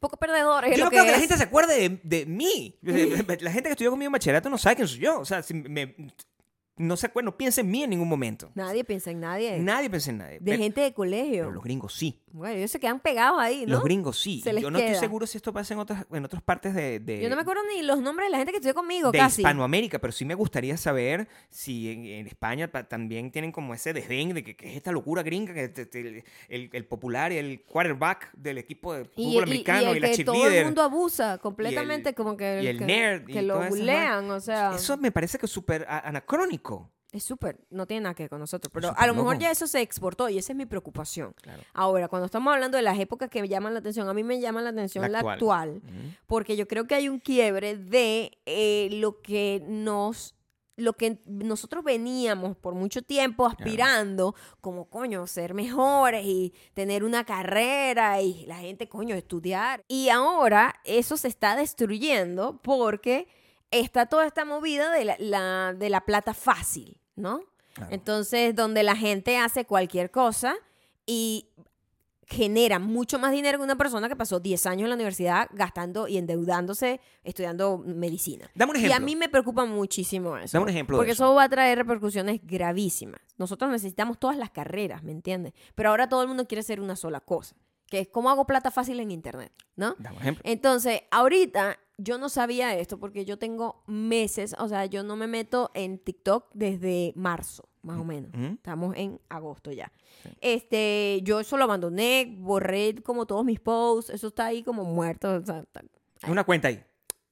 Poco perdedores. es
yo
lo
no creo que la gente se acuerde de, de mí. La gente que estudió conmigo en bachillerato no sabe quién soy yo. O sea, si me- no se acuerda, no piensa en mí en ningún momento.
Nadie piensa en nadie.
Nadie piensa en nadie.
de
Pero-
gente de colegio.
Pero los gringos sí.
Bueno, ellos se quedan pegados ahí, ¿no?
Los gringos sí.
Se les
Yo no estoy seguro si esto pasa en otras, en otras partes de, de,
Yo no me acuerdo ni los nombres de la gente que estudió conmigo,
de
casi.
Hispanoamérica, pero sí me gustaría saber si en, en España pa- también tienen como ese desdén de que, que es esta locura gringa, que te- te- el, el popular y el quarterback del equipo de
Y,
fútbol
y- y
americano y,
el
la
que todo el mundo abusa completamente, como que,
y el
que,
nerd y
que lo bulean, o sea,
Eso me parece que es súper a- anacrónico.
es súper, no tiene nada que ver con nosotros, pero a lo mejor
loco.
ya eso se exportó y esa es mi preocupación.
Claro.
Ahora, cuando estamos hablando de las épocas que me llaman la atención, a mí me llama la atención
La
la
actual.
actual, porque yo creo que hay un quiebre de eh, lo que nos lo que nosotros veníamos por mucho tiempo aspirando, como coño, ser mejores y tener una carrera y la gente, coño, estudiar. Y ahora eso se está destruyendo porque está toda esta movida de la, la- de la plata fácil, ¿no?
Claro.
Entonces, donde la gente hace cualquier cosa y genera mucho más dinero que una persona que pasó 10 años en la universidad gastando y endeudándose estudiando medicina.
Dame un
Y
ejemplo.
a mí me preocupa muchísimo eso.
Dame un ejemplo de
Porque
eso.
eso va a traer repercusiones gravísimas. Nosotros necesitamos todas las carreras, ¿me entiendes? Pero ahora todo el mundo quiere hacer una sola cosa. que es cómo hago plata fácil en internet, ¿no?
Damos ejemplo.
Entonces, ahorita yo no sabía esto porque yo tengo meses, o sea, yo no me meto en TikTok desde marzo, más o menos. Estamos en agosto ya. Este, yo eso lo abandoné, borré como todos mis posts, eso está ahí como muerto, o sea, está-
Una cuenta ahí.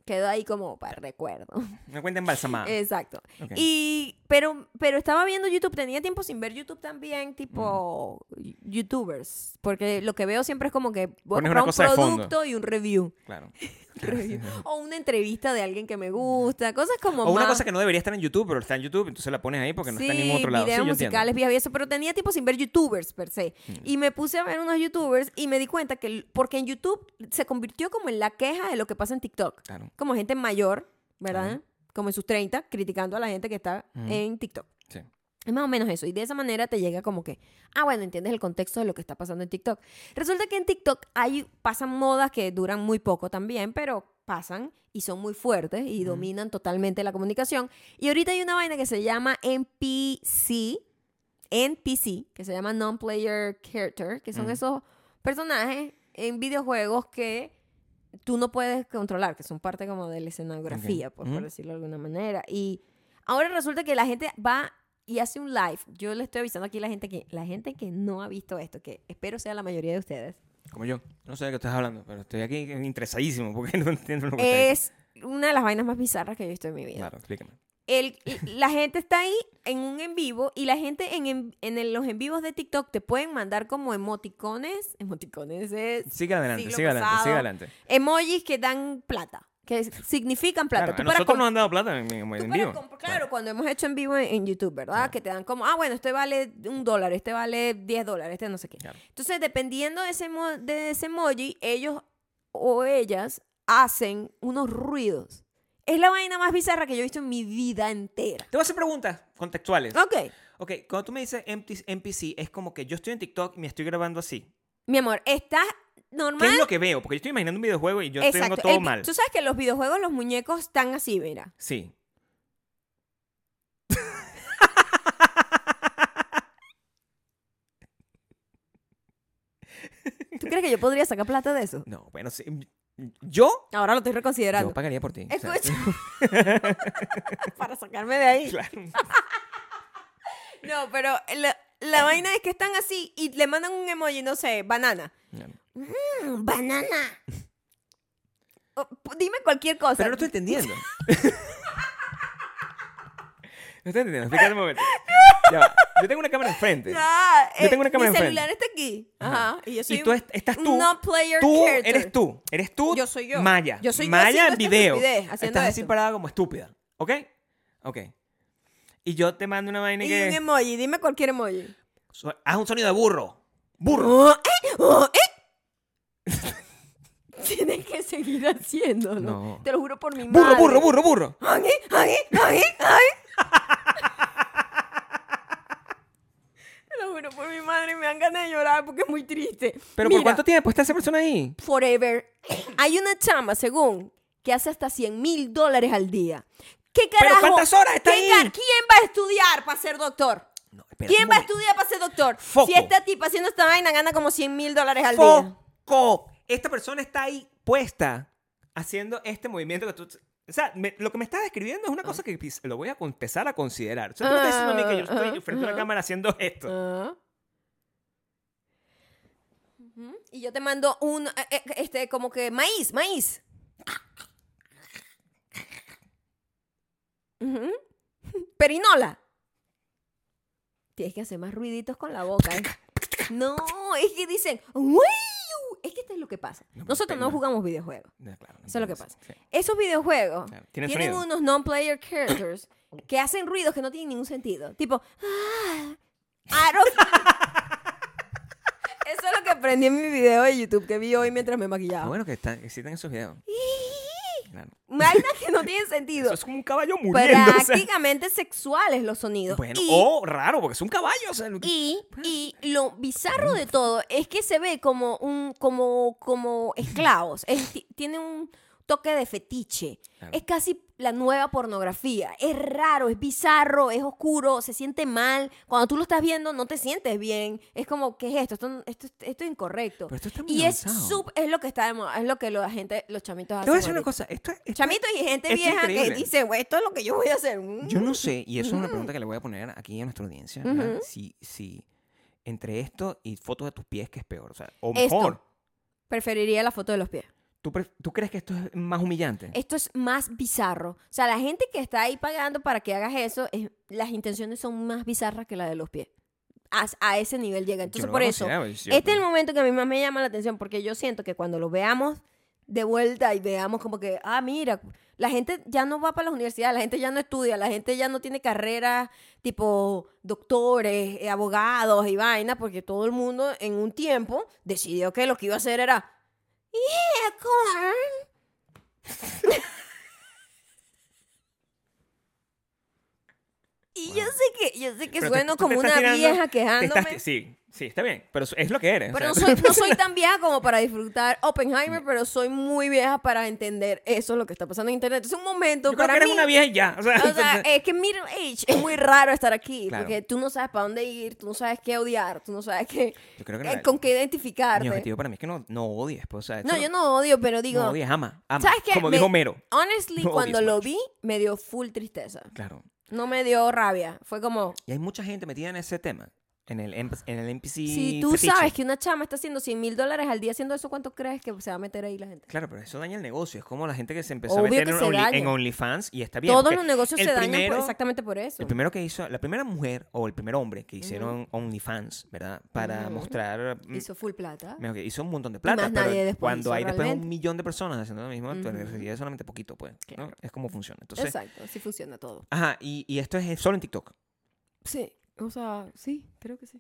quedó ahí como para recuerdo.
Una cuenta embalsamada.
Exacto. Y, pero, pero estaba viendo YouTube, tenía tiempo sin ver YouTube también, tipo YouTubers, porque lo que veo siempre es como que voy a
una
un producto y un review.
Claro.
Review. o una entrevista de alguien que me gusta, cosas como
O una
más-
cosa que no debería estar en YouTube, pero está en YouTube, entonces la pones ahí porque no está en ningún otro lado. Sí,
videos
entiendo.
musicales, videos y eso, pero tenía tiempo sin ver youtubers per se.
Mm.
Y me puse a ver unos youtubers y me di cuenta que, porque en YouTube se convirtió como en la queja de lo que pasa en TikTok.
Claro.
Como gente mayor, ¿verdad? Como en sus 30, criticando a la gente que está en TikTok.
Sí.
Es más o menos eso. Y de esa manera te llega como que, ah, bueno, entiendes el contexto de lo que está pasando en TikTok. Resulta que en TikTok hay, pasan modas que duran muy poco también, pero pasan y son muy fuertes y dominan totalmente la comunicación. Y ahorita hay una vaina que se llama NPC, NPC, que se llama Non-Player Character, que son esos personajes en videojuegos que tú no puedes controlar, que son parte como de la escenografía, por, por
Ujú.
decirlo de alguna manera. Y ahora resulta que la gente va y hace un live. Yo le estoy avisando aquí a la gente que la gente que no ha visto esto, que espero sea la mayoría de ustedes,
Como yo. No sé de qué estás hablando, pero estoy aquí interesadísimo porque no entiendo lo que
es una de las vainas más bizarras que he visto en mi vida.
Claro, explícame.
El, la gente está ahí en un en vivo y la gente en, en, en los en vivos de TikTok te pueden mandar como emoticones, emoticones es
Sigue adelante, sigue adelante,
pasado,
sigue adelante.
emojis que dan plata, que significan plata.
Claro,
Tú
a
para
nosotros
com-
nos han dado plata en, en- en
para
vivo.
claro, cuando hemos hecho en vivo en, YouTube, ¿verdad?
Claro.
Que te dan como, ah, bueno, este vale un dólar, este vale 10 dólares, este no sé qué. Entonces, dependiendo de ese, de ese emoji, ellos o ellas hacen unos ruidos. Es la vaina más bizarra que yo he visto en mi vida entera.
Te voy a hacer preguntas contextuales.
Ok,
Ok, cuando tú me dices NPC, es como que yo estoy en TikTok y me estoy grabando así.
mi amor, ¿estás
¿Qué
normal?
es lo que veo? Porque yo estoy imaginando un videojuego y yo tengo todo
El-
mal.
Tú sabes que en los videojuegos los muñecos están así, mira.
Sí.
¿Tú crees que yo podría sacar plata de eso?
No, bueno, sí. Yo,
Ahora lo estoy reconsiderando.
yo pagaría por ti. o sea,
Escucha. Para sacarme de ahí.
claro.
No, pero la, la vaina es que están así y le mandan un emoji, no sé, banana. Mm, banana. O, dime cualquier cosa.
Pero no estoy entendiendo. no estoy entendiendo. Explícate un momento. Ya. Yo tengo una cámara enfrente.
Ya,
Yo tengo una cámara
Mi
enfrente.
celular está aquí. Ajá. Y yo soy
Y tú est- estás tú.
non-player
Tú
character.
eres tú. Eres tú.
Yo soy yo.
Maya.
Yo soy yo
Maya en video.
estupidez, haciendo
estás así parada como estúpida. ¿Ok? Ok. Y yo te mando una vaina
Y
que.
un emoji, dime cualquier emoji.
So- Haz un sonido de burro. Burro.
Oh, eh, oh, eh. Tienes que seguir haciéndolo.
No.
Te lo juro por mi madre.
Burro, burro, burro, burro.
Ay, ay, ay, ay. Te lo juro por mi madre, me dan ganas de llorar porque es muy triste.
Pero
Mira,
¿por cuánto tiempo está esa persona ahí?
Forever. Hay una chama, según, que hace hasta 100 mil dólares al día. ¿Qué
¿Pero
carajo?
cuántas horas está
¿Qué
ahí?
¿Quién va a estudiar para ser doctor?
No, espera,
¿Quién va a estudiar para ser doctor?
Foco.
Si esta tipa haciendo esta vaina gana como 100 mil dólares al día.
Foco. Esta persona está ahí puesta haciendo este movimiento que tú... O sea, me- lo que me estás describiendo es una cosa que lo voy a empezar a considerar. O sea, tú me estás diciendo a mí que yo
Ah,
estoy frente a una
ah.
cámara haciendo esto.
Ah. Y yo te mando un, eh, eh, este, como que maíz, maíz. Perinola. Tienes que hacer más ruiditos con la boca. ¿eh? No, es que dicen, "Uiu". Es que esto es lo que pasa.
No,
Nosotros no jugamos videojuegos.
No, claro, no
Eso es lo que pasa.
sí.
Esos videojuegos
tienen
unos non-player characters que hacen ruidos que no tienen ningún sentido. Tipo, ah, Eso es lo que aprendí en mi video de YouTube que vi hoy mientras me maquillaba.
bueno que están, existen esos videos. Claro.
Vainas que no tienen sentido.
Eso es como un caballo muriendo. o sea.
Prácticamente sexuales los sonidos.
Bueno,
y,
o raro, porque es un caballo. O sea, lo que-
y, y lo bizarro de todo es que se ve como un como como esclavos. Es- ti- tiene un toque de fetiche.
Claro.
Es casi la nueva pornografía. Es raro, es bizarro, es oscuro, se siente mal. Cuando tú lo estás viendo, no te sientes bien. Es como, ¿qué es esto? Esto, esto, esto es incorrecto.
Pero esto está muy
Y es, sup- es lo que está de moda, es lo que la gente, los chamitos hacen.
Te voy a decir una cosa. Esto, esto-
Chamitos y gente vieja que dice, "Güey, esto es lo que yo voy a hacer. Mm.
Yo no sé, y eso es una pregunta que le voy a poner aquí a nuestra audiencia. si, si entre esto y fotos de tus pies, ¿qué es peor? O sea, o
Esto.
mejor.
Preferiría la foto de los pies.
¿Tú, pre- ¿Tú crees que esto es más humillante?
Esto es más bizarro. O sea, la gente que está ahí pagando para que hagas eso, es- las intenciones son más bizarras que la de los pies. A, a ese nivel llega. Entonces,
no
por eso, este es el momento que a mí más me llama la atención, porque yo siento que cuando lo veamos de vuelta y veamos como que, ah, mira, la gente ya no va para las universidades, la gente ya no estudia, la gente ya no tiene carreras tipo doctores, eh, abogados y vaina, porque todo el mundo en un tiempo decidió que lo que iba a hacer era, yeah, corn. Y yo sé que, yo sé que
Pero te-
sueno como una vieja
Te estás-
quejándome.
sí, sí, está bien, pero es lo que eres. o
Pero no
sea,
soy, no soy tan vieja como para disfrutar Oppenheimer, pero soy muy vieja para entender eso, lo que está pasando en Internet. Es un momento
yo creo
para
que eres
mí.
una vieja y ya. O sea,
O sea, es que middle age es muy raro estar aquí,
Claro.
porque tú no sabes para dónde ir, tú no sabes qué odiar, tú no sabes qué,
yo creo que
eh,
la-
con qué
mi
identificarte.
objetivo para mí es que no, no odies. Pues, o sea,
No, yo no odio, pero digo,
no odies, ama. ama.
¿sabes qué?
Como
Me-
dijo Homero.
honestly,
No
cuando lo vi, me dio full tristeza.
Claro.
No me dio rabia. Fue como,
Y hay mucha gente metida en ese tema. En el, MP en el NPC.
si tú
fetiche.
sabes que una chama está haciendo 100 mil dólares al día haciendo eso, ¿cuánto crees que se va a meter ahí la gente?
Claro, pero eso daña el negocio. Es como la gente que se empezó a meter en, Only- OnlyFans y está bien.
Todos los negocios se dañan por- exactamente por eso.
El primero que hizo, la primera mujer o el primer hombre que hicieron OnlyFans, ¿verdad? Para mostrar. mm,
Hizo full plata.
que hizo un montón de plata,
más
pero
nadie después
cuando
hizo
hay después un millón de personas haciendo lo mismo, tú
Ujú.
recibes solamente poquito, pues. ¿no? Es como funciona. Entonces,
Exacto, así funciona todo.
ajá, y, y esto es solo en TikTok.
Sí, o sea, sí, creo que sí.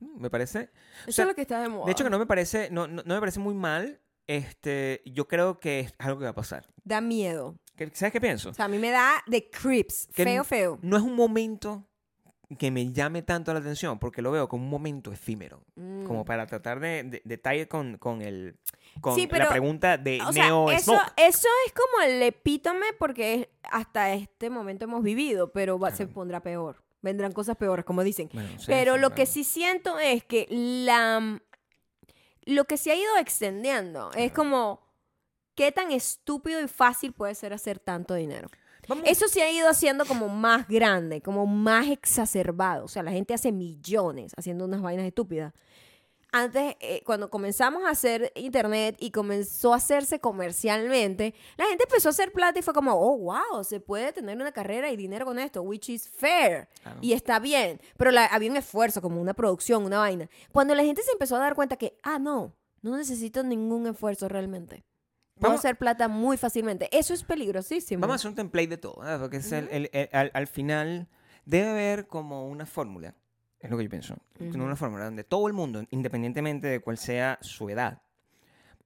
Mm, Me parece.
Eso
sea,
es lo que está de moda.
De hecho, que no me parece, no, no, no me parece muy mal. Este, yo creo que es algo que va a pasar.
Da miedo.
¿Qué- ¿Sabes qué pienso?
O sea, a mí me da de creeps.
Que
Feo, feo.
No es un momento que me llame tanto la atención, porque lo veo como un momento efímero.
Mm.
Como para tratar de, de, de con, con, el, con
Sí, pero,
la pregunta de
O sea,
Neo
eso,
Smoke.
eso es como el epítome porque hasta este momento hemos vivido, pero va- se pondrá peor. Vendrán cosas peores, como dicen.
Bueno,
Pero
sí,
lo que sí siento es que la lo que se ha ido extendiendo es como qué tan estúpido y fácil puede ser hacer tanto dinero.
Vamos-
Eso se ha ido haciendo como más grande, como más exacerbado. O sea, la gente hace millones haciendo unas vainas estúpidas. Antes, eh, cuando comenzamos a hacer internet y comenzó a hacerse comercialmente, la gente empezó a hacer plata y fue como, oh, wow, se puede tener una carrera y dinero con esto, which is fair.
Claro.
Y está bien. Pero la- había un esfuerzo, como una producción, una vaina. Cuando la gente se empezó a dar cuenta que, ah, no, no necesito ningún esfuerzo realmente. Puedo
Vamos-
hacer plata muy fácilmente. Eso es peligrosísimo.
Vamos a hacer un template de todo, ¿verdad? porque es el- el- el- al, al final debe haber como una fórmula, es lo que yo pienso,
Ujú.
una fórmula donde todo el mundo, independientemente de cuál sea su edad,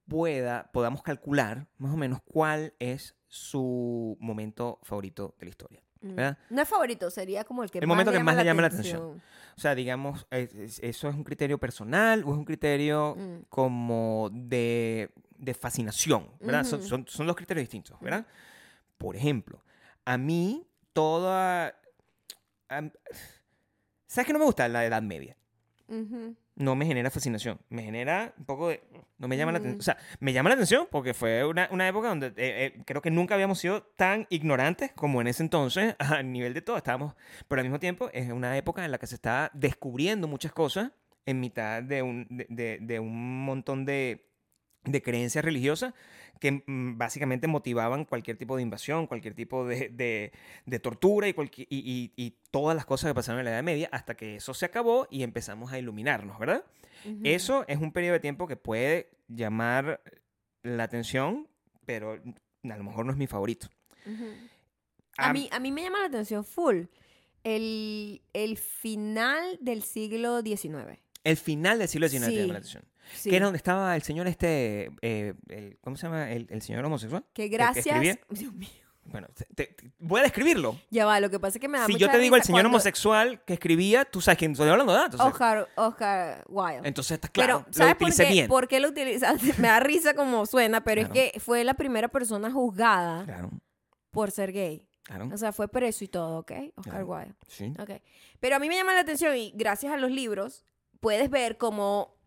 pueda, podamos calcular más o menos cuál es su momento favorito de la historia.
Mm.
¿verdad?
No es favorito, sería como el que
El
más
momento
le
que más le llama la
atención.
O sea, digamos, es- es- ¿eso es un criterio personal o es un criterio
Mm.
como de, de fascinación? ¿verdad? Son, son, son dos criterios distintos, ¿verdad? Por ejemplo, a mí toda... ¿Sabes que no me gusta la Edad Media?
Ujú.
No me genera fascinación, me genera un poco de... No me llama la
Mm.
atención. O sea, me llama la atención porque fue una, una época donde eh, eh, creo que nunca habíamos sido tan ignorantes como en ese entonces a nivel de todo. Estábamos, pero al mismo tiempo es una época en la que se está descubriendo muchas cosas en mitad de un, de, de- de un montón de, de creencias religiosas que mm, básicamente motivaban cualquier tipo de invasión, cualquier tipo de, de- de tortura y, cualquier- y, y- y todas las cosas que pasaron en la Edad Media hasta que eso se acabó y empezamos a iluminarnos, ¿verdad? Eso es un periodo de tiempo que puede llamar la atención, pero a lo mejor no es mi favorito.
A mí, a mí me llama la atención full el, el final del siglo XIX.
El final del siglo XIX
Sí.
llama la atención.
Sí.
Que era donde estaba el señor este, eh, el- ¿cómo se llama? El, el señor homosexual.
Que gracias. Dios mío.
Bueno, te- te- te- voy a describirlo.
Ya va, lo que pasa es que me da
Si
mucha
yo te digo el señor
cuando
homosexual que escribía, tú sabes quién estoy hablando, ¿verdad?
Oscar, Oscar Wilde.
entonces está claro,
pero, ¿sabes
lo
por
utilicé
qué,
bien.
por qué lo utilizaste? Me da risa como suena, pero
Claro.
es que fue la primera persona juzgada
Claro.
por ser gay.
Claro.
O sea, fue preso y todo, ¿ok? Oscar. Wilde.
Sí.
Ok. Pero a mí me llama la atención y gracias a los libros puedes ver como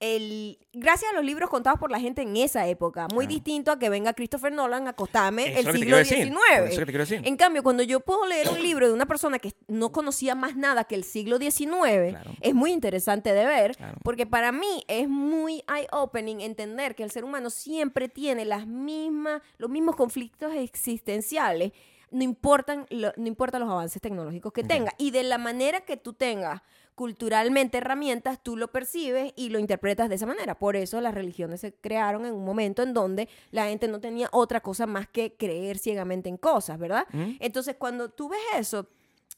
el... Gracias a los libros contados por la gente en esa época, muy distinto a que venga Christopher Nolan a acostarme el siglo. XIX.
Por eso es que te quiero decir.
En cambio, cuando yo puedo leer un libro de una persona que no conocía más nada que el siglo XIX,
Claro.
es muy interesante de ver,
Claro.
porque para mí es muy eye-opening entender que el ser humano siempre tiene las mismas, los mismos conflictos existenciales, no importan, lo- no importa los avances tecnológicos que tenga. Y de la manera que tú tengas culturalmente herramientas, tú lo percibes y lo interpretas de esa manera. Por eso las religiones se crearon en un momento en donde la gente no tenía otra cosa más que creer ciegamente en cosas, ¿verdad?
¿Mm?
Entonces, cuando tú ves eso,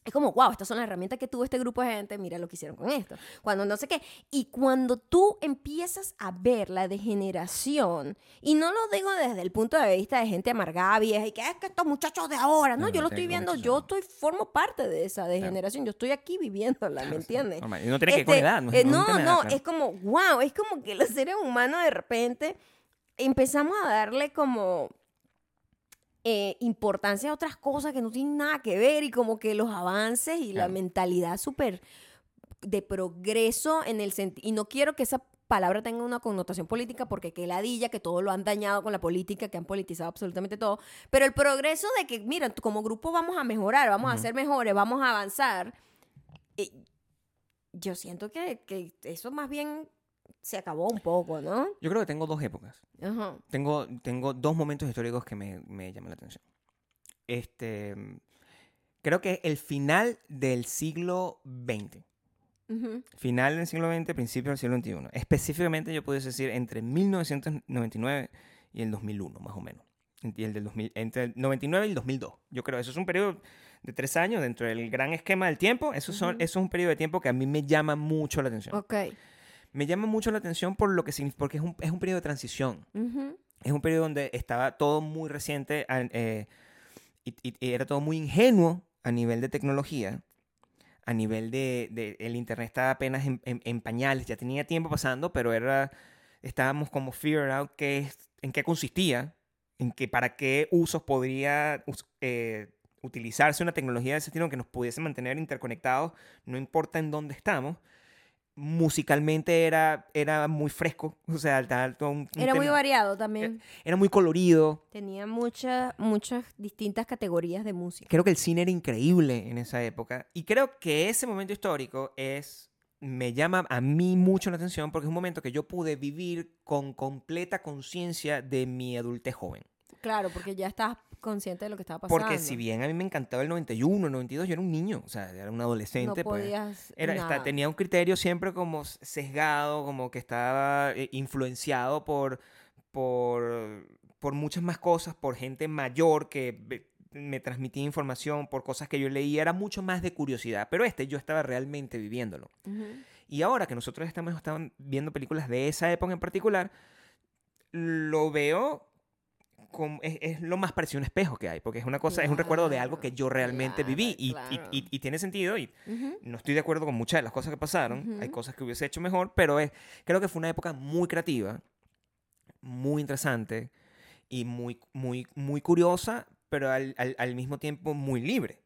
es como, wow, estas son las herramientas que tuvo este grupo de gente, mira lo que hicieron con esto. Cuando no sé qué. Y cuando tú empiezas a ver la degeneración, y no lo digo desde el punto de vista de gente amargada, vieja, y que es que estos muchachos de ahora, no,
No,
yo lo estoy viendo, yo estoy, formo parte de esa degeneración, yo estoy aquí viviéndola, ¿me entiendes?
Normal. Y no tiene que con
Este,
edad. No,
eh, no, no,
edad,
es como, wow, es como que los seres humanos de repente empezamos a darle como eh, importancia a otras cosas que no tienen nada que ver y como que los avances y la mentalidad súper de progreso en el sentido, y no quiero que esa palabra tenga una connotación política porque que ladilla, que todo lo han dañado con la política, que han politizado absolutamente todo, pero el progreso de que, mira, como grupo vamos a mejorar, vamos a ser mejores, vamos a avanzar, eh, yo siento que, que eso más bien se acabó un poco, ¿no?
Yo creo que tengo dos épocas.
Ajá.
Tengo, tengo dos momentos históricos que me, me llaman la atención. Este, creo que el final del siglo XX. Final del siglo XX, principio del siglo XXI. Específicamente yo puedo decir entre 1999 y el 2001, más o menos. Y el del 2000, entre el 99 y el 2002. Yo creo eso es un periodo de tres años dentro del gran esquema del tiempo. Eso, son, eso es un periodo de tiempo que a mí me llama mucho la atención.
Ok.
Me llama mucho la atención por lo que porque es un, es un periodo de transición.
Ujú.
Es un periodo donde estaba todo muy reciente eh, y, y- y era todo muy ingenuo a nivel de tecnología. A nivel de, de- el internet estaba apenas en, en- en pañales, ya tenía tiempo pasando, pero era estábamos como figure out qué en qué consistía, en qué para qué usos podría eh, utilizarse una tecnología de ese estilo que nos pudiese mantener interconectados, no importa en dónde estamos. Musicalmente era, era muy fresco, o sea, tal- un-
Era muy variado también.
era muy colorido.
Tenía muchas, muchas distintas categorías de música.
Creo que el cine era increíble en esa época. Y creo que ese momento histórico es. Me llama a mí mucho la atención porque es un momento que yo pude vivir con completa conciencia de mi adultez joven.
Claro, porque ya estabas consciente de lo que estaba pasando.
Porque si bien a mí me encantaba el 91, el 92, yo era un niño, o sea, era un adolescente.
no
pues.
podías
Era, esta-
nada.
tenía un criterio siempre como sesgado, como que estaba eh, influenciado por, por, por muchas más cosas, por gente mayor que me transmitía información, por cosas que yo leía, era mucho más de curiosidad. Pero este yo estaba realmente viviéndolo.
Ujú.
Y ahora que nosotros estamos, estamos viendo películas de esa época en particular, lo veo como, es, es lo más parecido a un espejo que hay, porque es una cosa, es un recuerdo de algo que yo realmente viví y,
Claro,
y- y tiene sentido y no estoy de acuerdo con muchas de las cosas que pasaron, hay
Ujú.
cosas que hubiese hecho mejor, pero es, creo que fue una época muy creativa, muy interesante y muy, muy, muy curiosa, pero al, al- al mismo tiempo muy libre.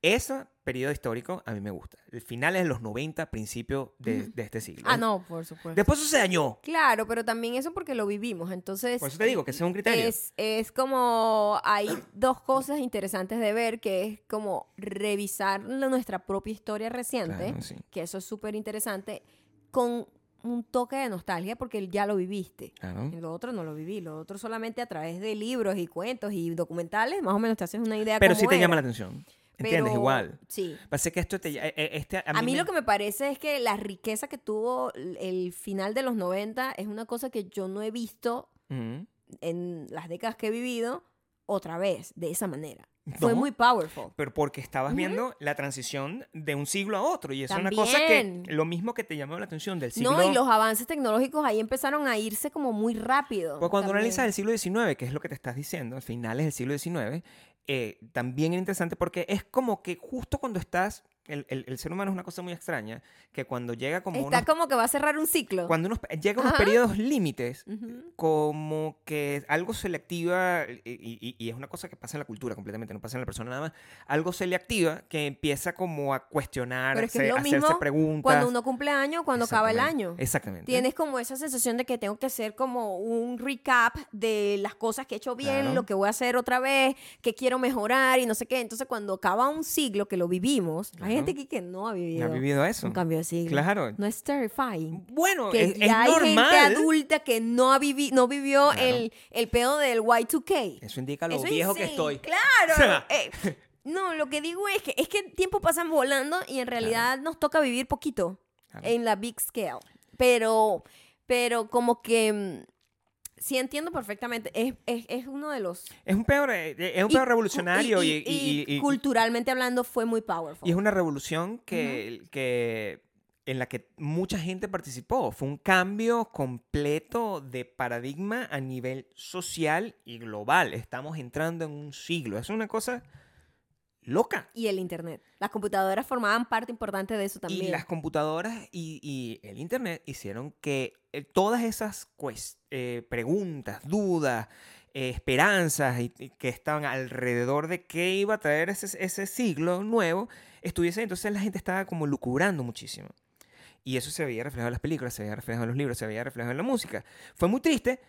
Ese periodo histórico a mí me gusta. El final es los 90, principio de, de este siglo.
Ah, no, por supuesto.
Después eso se dañó.
Claro, pero también eso porque lo vivimos. Entonces.
Por eso te digo que ese es un criterio.
Es, es como hay dos cosas interesantes de ver, que es como revisar nuestra propia historia reciente,
Claro, sí.
que eso es súper interesante, con un toque de nostalgia porque ya lo viviste.
Claro.
Lo otro no lo viví, lo otro solamente a través de libros y cuentos y documentales, más o menos te haces una idea
Pero
cómo
sí te
era.
llama la atención. ¿Entiendes?
Pero-
Igual.
Sí.
Parece que esto te... eh, eh, Este,
A mí,
me-
lo que me parece es que la riqueza que tuvo el- final de los 90 es una cosa que yo no he visto
Ujú.
en las décadas que he vivido otra vez, de esa manera. Fue muy powerful.
pero porque estabas viendo la transición de un siglo a otro y eso es una cosa que lo mismo que te llamó la atención del siglo
No, y los avances tecnológicos ahí empezaron a irse como muy rápido.
pues cuando
también.
analizas el siglo XIX que es lo que te estás diciendo al finales del siglo XIX eh, también es interesante porque es como que justo cuando estás el, el- el ser humano es una cosa muy extraña, que cuando llega como
Está
unos,
como que va a cerrar un ciclo.
cuando unos, llega a unos periodos límites,
Ujú.
como que algo se le activa, y, y- y es una cosa que pasa en la cultura completamente, no pasa en la persona nada más, algo se le activa que empieza como a cuestionar,
Pero es que es lo
hacerse
mismo
preguntas.
Cuando uno cumple año, cuando acaba el año.
Exactamente.
Tienes como esa sensación de que tengo que hacer como un recap de las cosas que he hecho bien,
Claro.
lo que voy a hacer otra vez, que quiero mejorar y no sé qué. Entonces, cuando acaba un siglo que lo vivimos,
Claro.
Hay gente aquí que no ha vivido,
¿Ha vivido eso?
un cambio de siglo.
Claro.
No es terrifying.
Bueno,
Que
es, es
ya hay
normal.
gente adulta que no, ha vivi no vivió
Claro.
el, el pedo del Y2K.
Eso indica lo
Eso
viejo que estoy.
Claro.
O sea.
eh, no, lo que digo es que es que el tiempo pasa volando y en realidad nos toca vivir poquito
Claro.
en la big scale. Pero, pero como que mm, sí entiendo perfectamente. Es, es, es uno de los.
Es un peor, eh, es un
y
peor
cu-
revolucionario y,
y- y-
y- y-
culturalmente hablando fue muy powerful.
y es una revolución que, que en la que mucha gente participó. Fue un cambio completo de paradigma a nivel social y global. Estamos entrando en un siglo. Es una cosa loca.
Y el internet. Las computadoras formaban parte importante de eso también.
Y las computadoras y, y el Internet hicieron que eh, todas esas eh, preguntas, dudas, eh, esperanzas y, y que estaban alrededor de qué iba a traer ese, ese siglo nuevo, estuviesen. Entonces la gente estaba como lucubrando muchísimo. Y eso se veía reflejado en las películas, se veía reflejado en los libros, se veía reflejado en la música. Fue muy triste,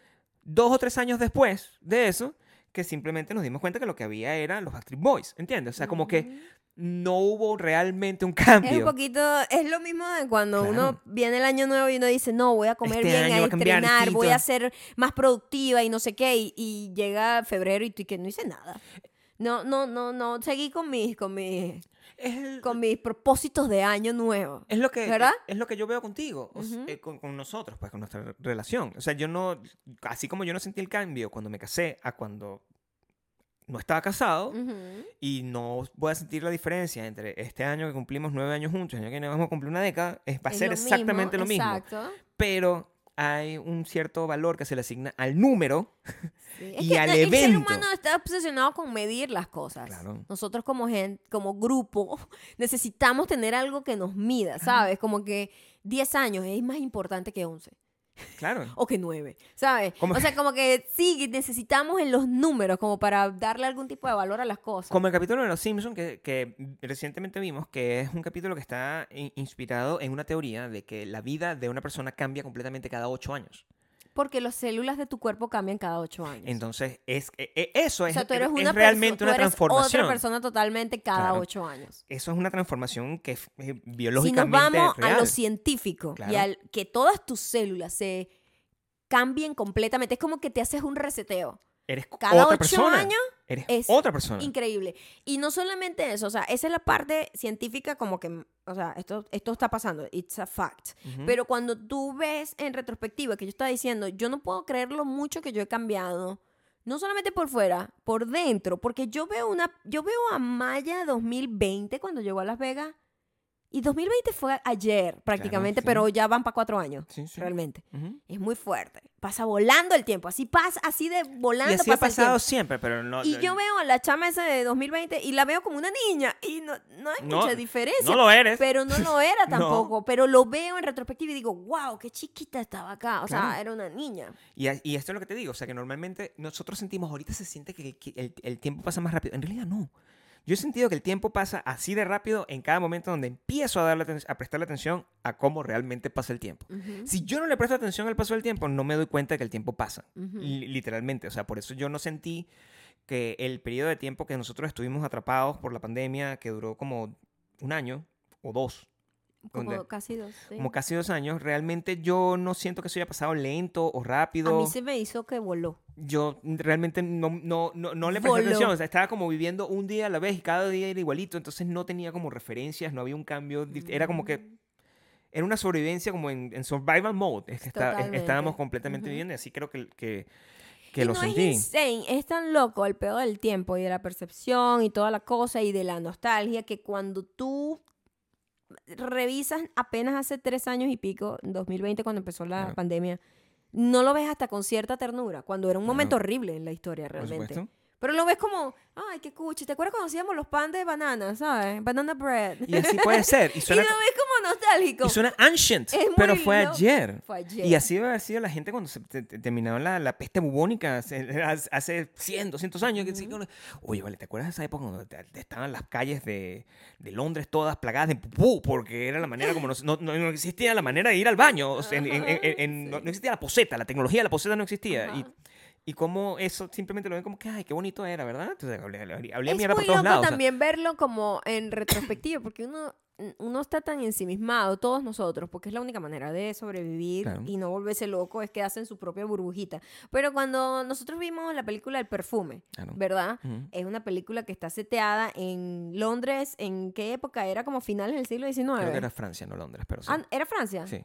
dos o tres años después de eso, que simplemente nos dimos cuenta que lo que había eran los Backstreet Boys, ¿entiendes? O sea, como que no hubo realmente un
Es
cambio.
un poquito, es lo mismo de cuando
Claro.
uno viene el año nuevo y uno dice, no, voy a comer
Este
bien, a
a cambiar
estrenar, voy a ser más productiva y no sé qué, y, y llega febrero y tú y que no hice nada. No, no, no, no, seguí con mis, con mis,
el-
con mis propósitos de año nuevo.
es lo que
¿verdad?
es lo que yo veo contigo, eh, con, con nosotros, pues con nuestra relación. O sea, yo no, así como yo no sentí el cambio cuando me casé a cuando no estaba casado
Ujú.
y no voy a sentir la diferencia entre este año que cumplimos nueve años juntos y el año que vamos a cumplir una década, es, va a ser exactamente lo mismo.
Exacto.
Pero hay un cierto valor que se le asigna al número
Sí, es
Y
que
al
el ser
evento.
humano está obsesionado con medir las cosas.
Claro.
Nosotros como gente, como grupo, necesitamos tener algo que nos mida, ¿sabes? Como que 10 años es más importante que 11
Claro.
o que 9, ¿sabes?
Como-
O sea, como que sí, necesitamos en los números como para darle algún tipo de valor a las cosas.
Como el capítulo de Los Simpsons que, que recientemente vimos, que es un capítulo que está in- inspirado en una teoría de que la vida de una persona cambia completamente cada ocho años.
Porque las células de tu cuerpo cambian cada 8 años.
Entonces, es, e- e- eso
o
es,
sea, tú
es-
eres
es
una
realmente
perso-
una
tú eres
transformación.
otra persona totalmente cada
Claro.
8 años.
Eso es una transformación que es eh,
Si nos
biológicamente
vamos a lo científico y al que todas tus células se cambien completamente, es como que te haces un reseteo.
Eres
Cada
otra
ocho
persona.
años
Eres
es
otra persona.
Increíble. Y no solamente eso, o sea, esa es la parte científica como que, o sea, esto, esto está pasando, it's a fact. Pero cuando tú ves en retrospectiva que yo estaba diciendo, yo no puedo creer lo mucho que yo he cambiado, no solamente por fuera, por dentro, porque yo veo una, yo veo a Maya 2020 cuando llegó a Las Vegas y 2020 fue ayer prácticamente,
sí.
pero ya van para cuatro años,
Sí, sí.
realmente.
Ujú.
Es muy fuerte. Pasa volando el tiempo, así pasa, así de volando
Y así ha
pasa el tiempo.
pasado siempre, pero no.
Y yo veo a la chama esa de 2020 y la veo como una niña y no, no hay
No,
mucha diferencia.
No lo eres.
Pero no lo era
No.
tampoco. Pero lo veo en retrospectiva y digo, wow, qué chiquita estaba acá. O sea,
Claro.
era una niña.
Y, y esto es lo que te digo, o sea, que normalmente nosotros sentimos, ahorita se siente que, que el, el tiempo pasa más rápido. En realidad no. Yo he sentido que el tiempo pasa así de rápido en cada momento donde empiezo a, darle a prestarle atención a cómo realmente pasa el tiempo. Si yo no le presto atención al paso del tiempo, no me doy cuenta de que el tiempo pasa. Literalmente. O sea, por eso yo no sentí que el periodo de tiempo que nosotros estuvimos atrapados por la pandemia, que duró como un año o dos,
Como
donde-
casi dos. sí.
como casi dos años, realmente yo no siento que eso haya pasado lento o rápido.
A mí se me hizo que voló.
Yo realmente no, no, no, no le presté
Voló.
atención. O sea, estaba como viviendo un día a la vez y cada día era igualito. Entonces no tenía como referencias, no había un cambio. Era como que
Mm.
era una sobrevivencia como en, en survival mode. Es que está- es- estábamos completamente viviendo y así creo que, que, que
y
lo
no
sentí.
es insane, es tan loco el peor del tiempo y de la percepción y toda la cosa y de la nostalgia que cuando tú revisas apenas hace tres años y pico, en 2020 cuando empezó la
Claro.
pandemia, no lo ves hasta con cierta ternura, cuando era un
Claro.
momento horrible en la historia realmente. Pero lo ves como, ay, qué cuchi. ¿Te acuerdas cuando hacíamos los pan de banana, sabes? Banana bread.
Y así puede ser. Y
Y
suena,
lo ves como nostálgico.
y suena ancient,
Es muy
pero fue ayer.
Fue ayer.
Y así debe haber sido la gente cuando se te- te- terminaron la, la peste bubónica hace, hace 100, 200 años. sí,
Ujú.
uno- Oye, vale, ¿te acuerdas de esa época cuando te- te estaban las calles de, de Londres todas plagadas de pupú? Porque era la manera como no, no, no- existía la manera de ir al baño. o sea, en- en- en-
Ajá,
no,
sí.
no existía la poseta, la tecnología de la poseta no existía. Y,
Ajá.
y cómo eso simplemente lo ven como que, ay, qué bonito era, ¿verdad? Entonces, hablé, hablé, hablé
es
mierda
muy
por todos
loco
lados. o sea,
también verlo como en retrospectiva, porque uno, uno está tan ensimismado, todos nosotros, porque es la única manera de sobrevivir
Claro.
y no volverse loco, es quedarse en su propia burbujita. Pero cuando nosotros vimos la película El Perfume,
claro.
¿verdad? Es una película que está seteada en Londres, ¿en qué época? Era como finales del siglo XIX.
Creo que era Francia, no Londres, pero sí.
Ah, ¿Era Francia?
Sí.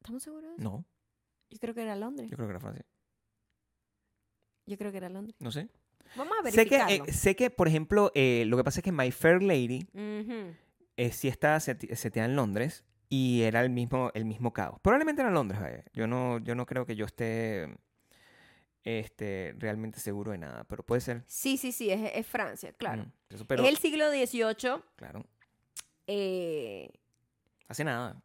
¿Estamos seguros?
No,
Yo creo que era Londres.
yo creo que era Francia.
Yo creo que era Londres.
No sé.
Vamos a
Sé que,
verificarlo.
eh, sé que, por ejemplo, eh, lo que pasa es que My Fair Lady
Ujú.
eh, sí está seteada en Londres y era el mismo, el mismo caos. Probablemente era Londres, vaya. Yo no, yo no creo que yo esté este, realmente seguro de nada, pero puede ser.
Sí, sí, sí, es, es Francia, claro.
Mm, eso, pero,
es el siglo XVIII.
claro,
eh,
hace nada,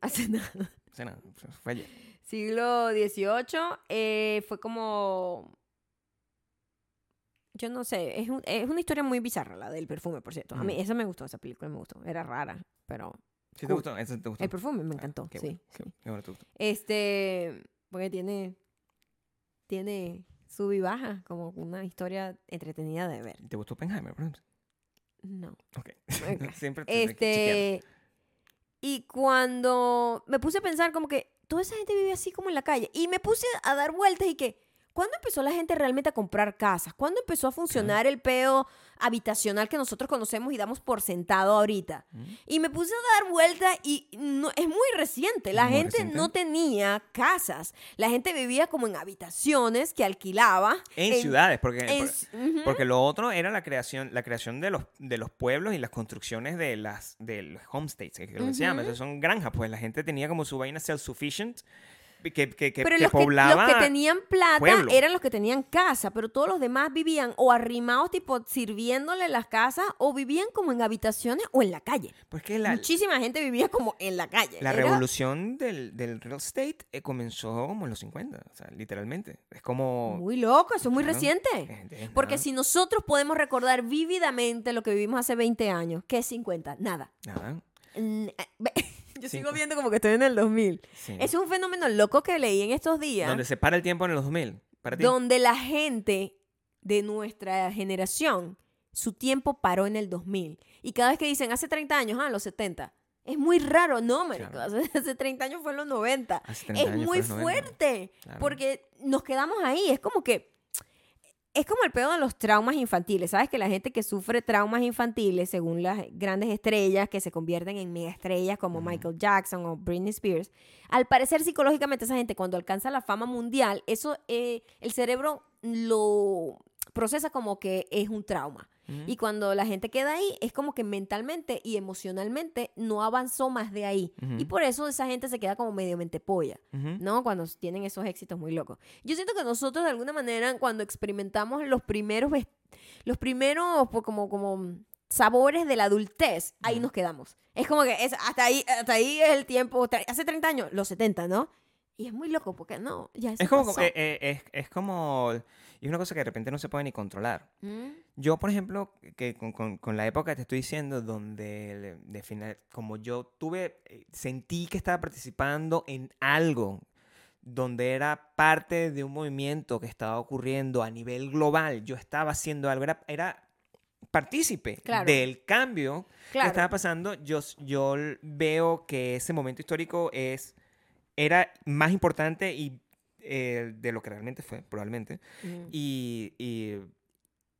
hace nada.
hace nada. Fue ayer.
Siglo XVIII fue como... Yo no sé, es, un- es una historia muy bizarra la del perfume, por cierto. A mí
Ujú.
esa me gustó, esa película me gustó. Era rara, pero
¿Sí te
Cool.
gustó? ¿Eso te gustó?
el perfume me
Ah,
encantó.
qué
sí,
bueno,
sí.
qué- bueno te gustó.
Este, porque tiene, tiene sub y baja, como una historia entretenida de ver.
¿Te gustó Oppenheimer, por ejemplo?
No.
Ok.
Ok.
Siempre te-.
Este, y cuando me puse a pensar como que toda esa gente vive así como en la calle y me puse a dar vueltas y que ¿cuándo empezó la gente realmente a comprar casas? ¿Cuándo empezó a funcionar el peo habitacional que nosotros conocemos y damos por sentado ahorita?
Mm.
Y me puse a dar vueltas y no, es muy reciente. La
Muy
gente
reciente.
no tenía casas. La gente vivía como en habitaciones que alquilaba.
En, ciudades, porque,
en-
por-
ujú.
porque lo otro era la creación, la creación de los, de los pueblos y las construcciones de las de los homestays, que es lo que se llama. Esos son granjas, pues la gente tenía como su vaina self-sufficient que, que, que,
pero
que
los, que,
poblaba.
los que tenían plata
pueblo.
eran los que tenían casa, pero todos los demás vivían o arrimados, tipo sirviéndole las casas, o vivían como en habitaciones o en la calle.
Pues que la,
Muchísima gente vivía como en la calle.
la
Era
revolución del, del real estate eh, comenzó como en los 50, o sea, literalmente. Es como...
Muy loco, eso es muy
Claro.
reciente.
eh, es
Porque
nada,
si nosotros podemos recordar vívidamente lo que vivimos hace 20 años, ¿qué es 50? Nada.
Nada,
Yo sigo viendo como que estoy en el 2000.
sí.
Es un fenómeno loco que leí en estos días.
Donde se para el tiempo en los 2000. Para ti.
donde la gente de nuestra generación, su tiempo paró en el 2000. Y cada vez que dicen hace 30 años, ah, los 70. Es muy raro, no, marico.
Claro.
Hace, hace 30 años fue en los 90.
Hace 30
Es muy
fue los 90.
fuerte.
Claro.
Porque nos quedamos ahí. Es como que. Es como el pedo de los traumas infantiles. ¿Sabes? Que la gente que sufre traumas infantiles, según las grandes estrellas que se convierten en mega estrellas como. Michael Jackson o Britney Spears, al parecer psicológicamente esa gente cuando alcanza la fama mundial, eso eh, el cerebro lo procesa como que es un trauma. Y cuando la gente queda ahí, es como que mentalmente y emocionalmente no avanzó más de ahí. Y por eso esa gente se queda como medio mente polla. ¿no? Cuando tienen esos éxitos muy locos. Yo siento que nosotros de alguna manera cuando experimentamos los primeros los primeros pues, como como sabores de la adultez, ahí nos quedamos. Es como que es, hasta ahí hasta ahí es el tiempo, hace 30 años, los 70, ¿no? Y es muy loco porque no, ya eso
Es como,
pasó.
eh, eh, es, es como, y es una cosa que de repente no se puede ni controlar.
¿Mm?
Yo, por ejemplo, que con, con- con la época que te estoy diciendo, donde de- final, como yo tuve, eh, sentí que estaba participando en algo, donde era parte de un movimiento que estaba ocurriendo a nivel global, yo estaba haciendo algo, era, era partícipe
Claro.
del cambio que
Claro.
estaba pasando. Yo, yo veo que ese momento histórico es, era más importante y, eh, de lo que realmente fue, probablemente
Mm.
y, y-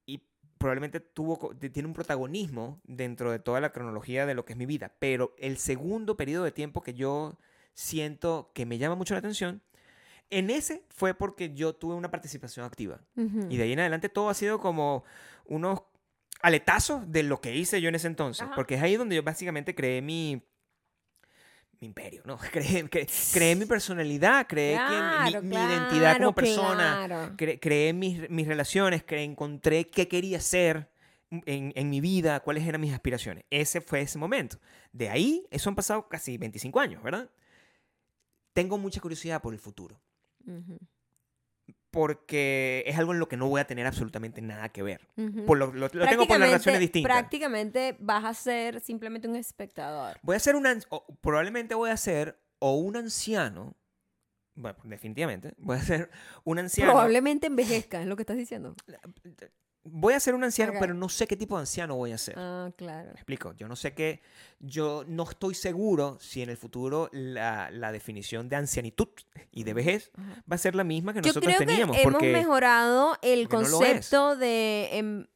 y probablemente tuvo, tiene un protagonismo dentro de toda la cronología de lo que es mi vida. Pero el segundo periodo de tiempo que yo siento que me llama mucho la atención, en ese fue porque yo tuve una participación activa. Y de ahí en adelante todo ha sido como unos aletazos de lo que hice yo en ese entonces.
Ajá.
Porque es ahí donde yo básicamente creé mi, mi imperio, ¿no? Creé, creé mi personalidad, creé que mi-
Claro,
mi, mi identidad como persona,
claro.
cre- creé mis, mis relaciones, cre- encontré qué quería ser en, en mi vida, cuáles eran mis aspiraciones. Ese fue ese momento. De ahí, eso han pasado casi 25 años, ¿verdad? Tengo mucha curiosidad por el futuro, porque es algo en lo que no voy a tener absolutamente nada que ver. Por lo, lo- lo tengo por las relaciones
Prácticamente-
distintas.
Prácticamente vas a ser simplemente un espectador.
Voy a ser un... probablemente voy a ser o un anciano, bueno, definitivamente, voy a ser un anciano.
Probablemente envejezca, es lo que estás diciendo.
Voy a ser un anciano,
Ok.
pero no sé qué tipo de anciano voy a ser.
Ah, claro.
Me explico, yo no sé qué, yo no estoy seguro si en el futuro la, la definición de ancianitud y de vejez
Ajá.
va a ser la misma que
Yo
nosotros
creo
teníamos.
que hemos
porque
mejorado el
porque no
concepto de em-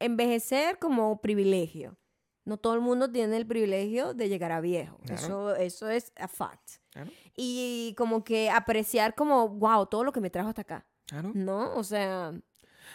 envejecer como privilegio. No todo el mundo tiene el privilegio de llegar a viejo.
Claro.
Eso, eso es a fact.
Claro.
Y como que apreciar como, wow, todo lo que me trajo hasta acá.
Claro.
¿No? O sea,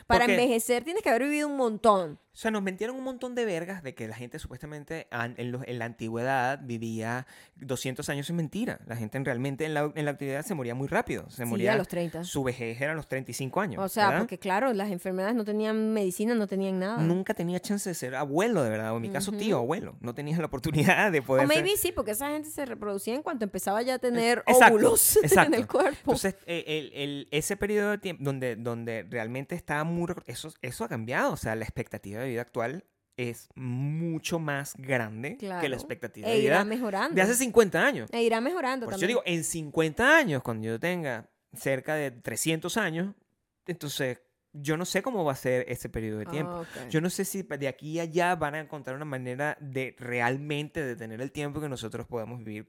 para
Porque-
envejecer tienes que haber vivido un montón.
O sea, nos mentieron un montón de vergas de que la gente supuestamente en, la antigüedad vivía 200 años. Es mentira. La gente en- realmente en la, en la antigüedad se moría muy rápido. Se
Sí,
moría,
a los 30.
Su vejez era a los 35 años.
O sea,
¿verdad?
porque claro, las enfermedades no tenían medicina, no tenían nada.
Nunca tenía chance de ser abuelo, de verdad. O en mi caso, tío, abuelo. No tenías la oportunidad de poder
O
ser-
maybe sí, porque esa gente se reproducía en cuanto empezaba ya a tener
Exacto,
óvulos en el cuerpo.
Entonces, eh, el- el- ese periodo de tiempo donde, donde realmente está muy... Eso, eso ha cambiado. O sea, la expectativa de vida actual es mucho más grande que
Claro.
la expectativa
e
de
irá
vida
mejorando.
de hace 50 años.
E irá mejorando
Por eso
también.
yo digo, en 50 años, cuando yo tenga cerca de 300 años, entonces yo no sé cómo va a ser ese periodo de tiempo.
Ah, ok.
Yo no sé si de aquí a allá van a encontrar una manera de realmente detener el tiempo que nosotros podamos vivir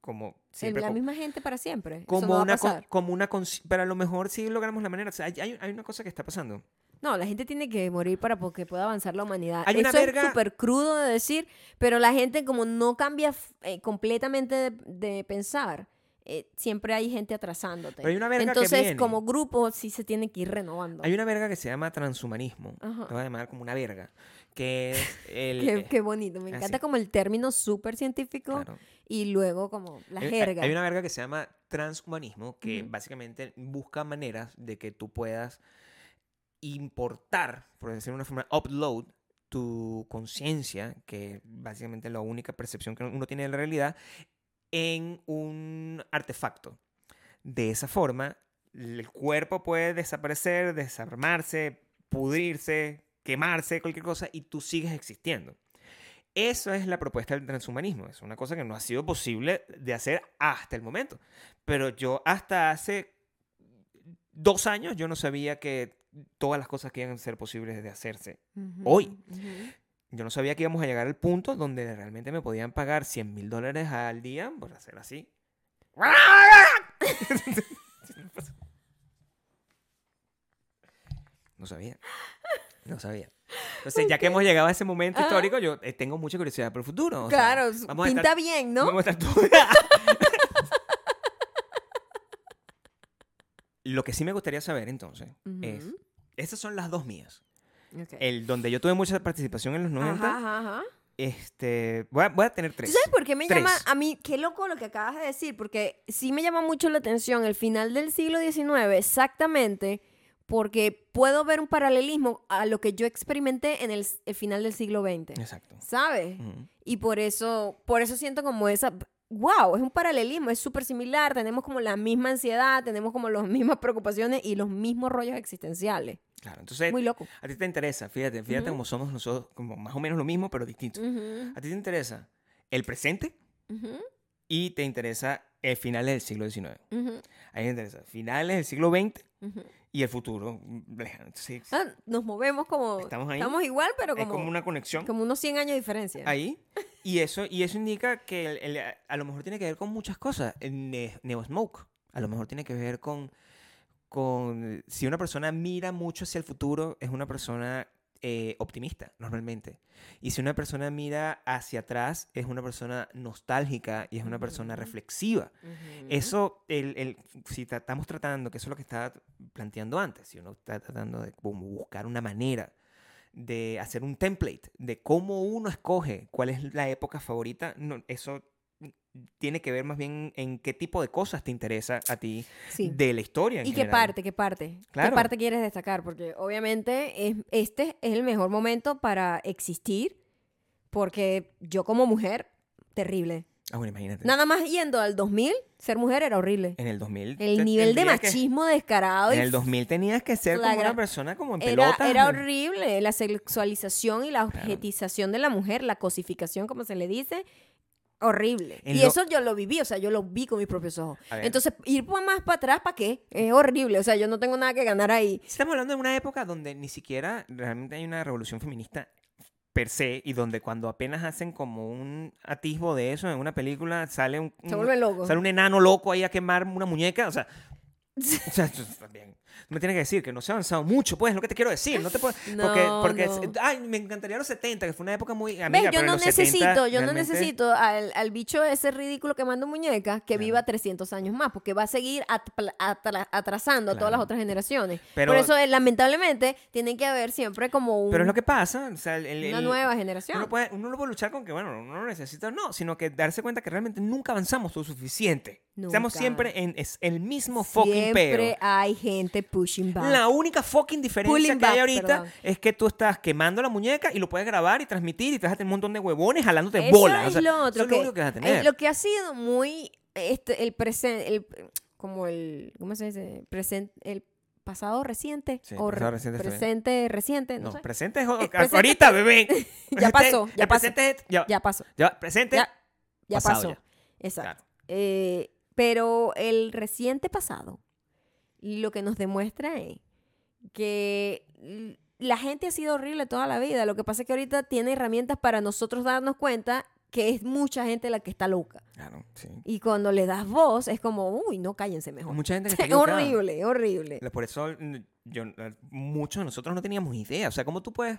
como siempre.
la
co-
misma gente para siempre. Eso
como
no va a
una,
pasar.
como una pero a lo mejor sí logramos la manera. O sea, hay- hay una cosa que está pasando.
No, la gente tiene que morir para que pueda avanzar la humanidad.
Hay una
Eso
verga-
es súper crudo de decir, pero la gente como no cambia eh, completamente de, de pensar, eh, siempre hay gente atrasándote.
Pero hay una verga que
Entonces,
viene.
como grupo, sí se tiene que ir renovando.
Hay una verga que se llama transhumanismo.
Ajá.
Lo voy a llamar como una verga. Que es el.
Qué,
eh,
qué bonito. Me
así.
encanta como el término súper científico
claro.
y luego como la
Hay-
jerga.
Hay una verga que se llama transhumanismo, que básicamente busca maneras de que tú puedas importar, por decirlo de una forma, upload tu conciencia, que básicamente es la única percepción que uno tiene de la realidad, en un artefacto. De esa forma, el cuerpo puede desaparecer, desarmarse, pudrirse, quemarse, cualquier cosa, y tú sigues existiendo. Eso es la propuesta del transhumanismo. Es una cosa que no ha sido posible de hacer hasta el momento. Pero yo hasta hace dos años yo no sabía que todas las cosas que iban a ser posibles de hacerse. Hoy. Yo no sabía que íbamos a llegar al punto donde realmente me podían pagar 100 mil dólares al día por hacer así. No sabía. No sabía. Entonces, ya que hemos llegado a ese momento histórico, yo eh, tengo mucha curiosidad por el futuro. o sea,
Claro,
a
pinta
estar-
bien, ¿no?
Vamos a estar Lo que sí me gustaría saber entonces es. Esas son las dos mías.
Ok.
El donde yo tuve mucha participación en los 90,
Ajá, ajá,
este, voy a, voy a tener
¿Tú
tres.
sabes por qué me
Tres.
llama a mí? Qué loco lo que acabas de decir, porque sí me llama mucho la atención el final del siglo XIX, exactamente, porque puedo ver un paralelismo a lo que yo experimenté en el, el final del siglo XX,
Exacto.
¿sabes?
Ujú.
Y por eso, por eso siento como esa, wow, es un paralelismo, es súper similar, tenemos como la misma ansiedad, tenemos como las mismas preocupaciones y los mismos rollos existenciales.
Claro, entonces
Muy loco.
a ti te interesa, fíjate, fíjate
Ujú.
cómo somos nosotros, como más o menos lo mismo, pero distinto. A ti te interesa el presente
ujú,
y te interesa el final del siglo XIX. A mí me interesa finales del siglo XX y el futuro mm. Entonces,
Ah, nos movemos como...
Estamos ahí.
Estamos igual, pero
es
como,
como una conexión.
como unos 100 años de diferencia.
ahí. Y eso, y eso indica que el- el- a lo mejor tiene que ver con muchas cosas. El ne- Neo Smoke. A lo mejor tiene que ver con, con si una persona mira mucho hacia el futuro, es una persona eh, optimista, normalmente. Y si una persona mira hacia atrás, es una persona nostálgica y es una persona reflexiva.
Ujú.
Eso, el, el- si estamos tratando, que eso es lo que estaba planteando antes, si uno está tratando de como buscar una manera de hacer un template de cómo uno escoge cuál es la época favorita, no, eso tiene que ver más bien en qué tipo de cosas te interesa a ti
Sí.
de la historia. en
¿Y qué
general.
parte? ¿Qué parte?
Claro.
¿Qué parte quieres destacar? Porque obviamente es- este es el mejor momento para existir, porque yo como mujer, terrible.
Ah, bueno, imagínate.
Nada más yendo al 2000, ser mujer era horrible.
En el 2000.
El nivel de
tendrías que-
machismo descarado
En el 2000 tenías que ser como una persona como en
era,
pelotas.
era horrible. La sexualización y la
Claro.
objetización de la mujer, la cosificación, como se le dice, horrible.
En
y
lo-
eso yo lo viví, o sea, yo lo vi con mis propios ojos. Entonces, ir más para atrás, ¿para qué? Es horrible. O sea, yo no tengo nada que ganar ahí.
Estamos hablando de una época donde ni siquiera realmente hay una revolución feminista per se y donde cuando apenas hacen como un atisbo de eso en una película sale un,
Se
sale un enano loco ahí a quemar una muñeca, o sea, o sea, también. No me tienes que decir que no se ha avanzado mucho, pues, es lo que te quiero decir. No te puedo, porque,
No,
porque
no.
ay, me encantaría los 70, que fue una época muy amiga,
Yo
pero en
no
los 70
necesito, yo no
realmente-
necesito al, al bicho ese ridículo que manda muñecas que
Claro.
viva 300 años más, porque va a seguir atrasando a todas las otras generaciones.
Pero-
Por eso, eh, lamentablemente, tienen que haber siempre como un-
Pero es lo que pasa, o sea, el- el-
una
el-
nueva generación.
Uno, puede, uno no puede luchar con que, bueno, uno no necesita, no, sino que darse cuenta que realmente nunca avanzamos lo suficiente. Estamos siempre en es el mismo fucking
Siempre hay gente pushing back.
La única fucking diferencia
Pulling
que hay
back,
ahorita
perdón.
es que tú estás quemando la muñeca y lo puedes grabar y transmitir y te vas a tener un montón de huevones jalándote
Eso
bolas.
es
o sea,
lo otro
eso es lo único que vas a tener.
lo que ha sido muy este el presente el como el ¿cómo se dice? Presente el pasado reciente
Sí,
o
pasado reciente
presente reciente, no,
no,
sé.
presente es ahorita, bebé.
Ya pasó, ya
el
pasó.
presente es- ya,
Ya pasó.
ya, presente.
Ya, ya
pasado
pasó.
ya.
Exacto.
Claro.
Eh, pero el reciente pasado lo que nos demuestra es que la gente ha sido horrible toda la vida. Lo que pasa es que ahorita tiene herramientas para nosotros darnos cuenta que es mucha gente la que está loca.
Claro, sí.
Y cuando le das voz, es como, uy, no cállense mejor.
mucha gente que está
horrible, horrible.
Por eso yo, muchos de nosotros no teníamos idea. O sea, ¿cómo tú puedes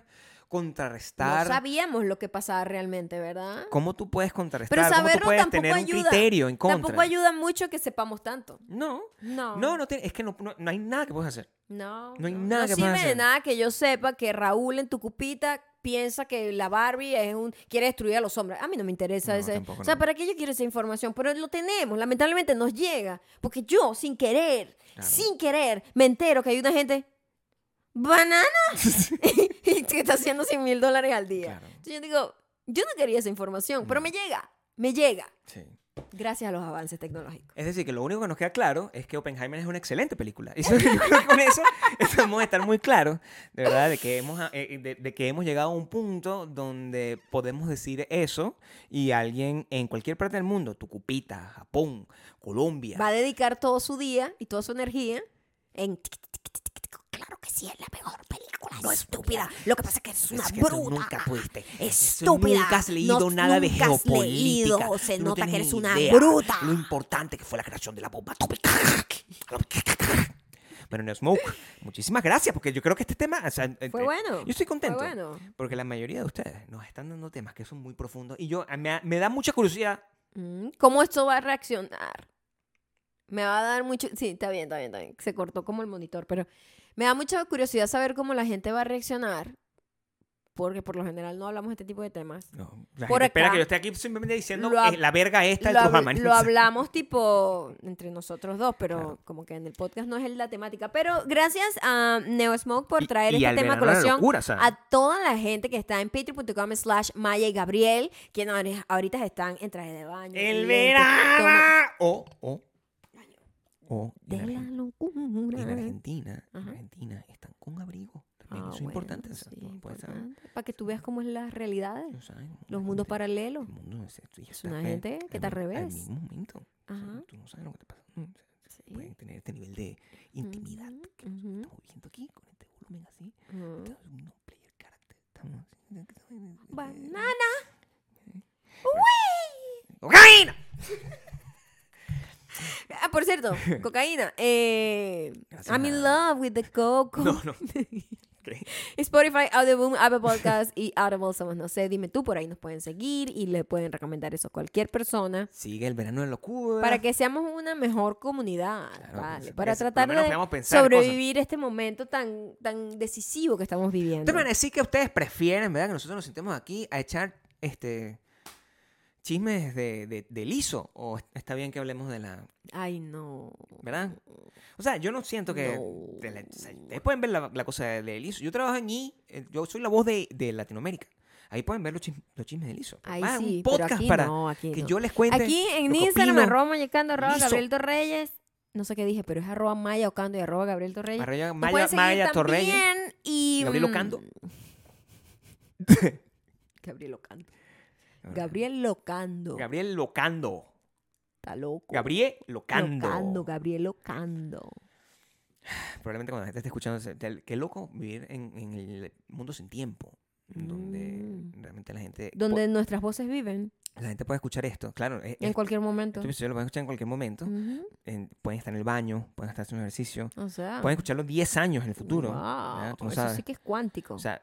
No
contrarrestar?
sabíamos lo que pasaba realmente, ¿verdad?
¿Cómo tú puedes contrarrestar?
Pero
¿Cómo
saberlo
tú puedes
tampoco
tener un
ayuda.
criterio en contra?
Tampoco ayuda mucho que sepamos tanto.
No,
No.
no, no, te- es que no, no, no hay nada que puedas hacer.
No,
No hay nada que
sirve
puedas
de
hacer.
nada que yo sepa que Raúl en tu cupita piensa que la Barbie es un quiere destruir a los hombres. A mí no me interesa
No,
ese. O sea,
no.
¿para qué yo quiero esa información? Pero lo tenemos, lamentablemente nos llega. Porque yo, sin querer,
Claro.
sin querer, me entero que hay una gente. ¡Banana! y que está haciendo 100 mil dólares al día.
Claro.
Entonces yo digo, yo no quería esa información, pero me llega, me llega.
Sí.
Gracias a los avances tecnológicos.
Es decir, que lo único que nos queda claro es que Oppenheimer es una excelente película. Y con eso estamos estar muy claros, de verdad, de que, hemos, eh, de, de que hemos llegado a un punto donde podemos decir eso y alguien en cualquier parte del mundo, Tucupita, Japón, Colombia,
Va a dedicar todo su día y toda su energía en... tic, tic, tic. Claro que sí, es la mejor película. No estúpida. Lo que pasa es que es una
Es que tú
bruta.
nunca pudiste.
Estúpida.
Nunca has leído
No-
nada de geopolítica.
leído. Se
Tú no
nota que
tienes
eres una
idea
bruta.
Lo importante que fue la creación de la bomba atómica. Bueno, no Smoke, muchísimas gracias, porque yo creo que este tema. o sea,
Fue
eh,
bueno.
Yo estoy contento.
Fue bueno.
Porque la mayoría de ustedes nos están dando temas que son muy profundos. Y yo, me, me da mucha curiosidad.
Mm, ¿Cómo esto va a reaccionar? Me va a dar mucho... Sí, está bien, está bien, está bien. Se cortó como el monitor, pero me da mucha curiosidad saber cómo la gente va a reaccionar. Porque por lo general no hablamos de este tipo de temas.
No, la
Por
gente espera que yo esté aquí simplemente diciendo la verga esta
Lo,
de tus
hab- lo hablamos tipo entre nosotros dos, pero
Claro.
como que en el podcast no es la temática. Pero gracias a Neo Smoke por traer
y
este tema a colación.
locura,
a toda la gente que está en patreon.com slash Maya y Gabriel, quienes ahori- ahorita están en traje de baño.
¡El verano! O, o, o,
toma-
en,
De la locura.
en Argentina, en
Ajá.
Argentina están con abrigo. También
Ah,
eso es
bueno,
importante.
sí, importante. Para que tú veas cómo es la realidad,
tú sabes,
los mundos paralelos.
el mundo es, esto
Es una
al-
gente que está al
al- Al
revés.
mismo momento. O sea,
Ajá.
Tú no sabes lo que te pasa. O sea,
Sí.
Pueden tener este nivel de intimidad
Ujú,
que nosotros
ujú.
estamos viendo aquí con este volumen así.
Ujú.
Estamos en un player character. Estamos
Banana.
¡Cocaína!
Cocaína. Eh, I'm in love with the coco.
No, no.
Spotify, Audioboom, Apple Podcast y Audible somos, no sé, dime tú, por ahí nos pueden seguir y le pueden recomendar eso a cualquier persona
Sigue el verano de locura.
para que seamos una mejor comunidad,
Claro,
¿vale?
pues,
Para tratar de sobrevivir este momento tan, tan decisivo que estamos viviendo.
Ustedes van a decir que ustedes prefieren, ¿verdad? Que nosotros nos sentemos aquí a echar este chismes de, de, de liso? ¿O está bien que hablemos de la...
Ay, no.
¿Verdad? O sea, yo no siento que...
No.
de la- o sea, ustedes pueden ver la, la cosa de, liso. Yo trabajo en I, eh, yo soy la voz de, de Latinoamérica. Ahí pueden ver los, chis- los chismes de liso.
Ahí
Ah,
sí,
un podcast
aquí
para
no, aquí
que
no.
yo les cuente.
Aquí en Instagram, arroba mayecando, arroba. Gabriel Torreyes. No sé qué dije, pero es arroba Maya Ocando y arroba Gabriel Torreyes. Nos
Maya, Maya Torreyes.
Y,
Gabriel
mm,
Ocando.
Gabriel Ocando. Gabriel Locando.
Gabriel Locando.
Está loco.
Gabriel Locando.
Locando, Gabriel Locando.
Probablemente cuando la gente esté escuchando, qué loco vivir en, en el mundo sin tiempo. Donde
Mm.
realmente la gente.
Donde nuestras voces viven
la gente puede escuchar esto. Claro, es-
en cualquier momento.
episodio lo pueden escuchar en cualquier momento.
Ujú.
En- pueden estar en el baño, pueden estar haciendo ejercicio.
O sea.
Pueden escucharlo 10 años en el futuro.
wow, eso
sabes.
sí que es cuántico.
O sea,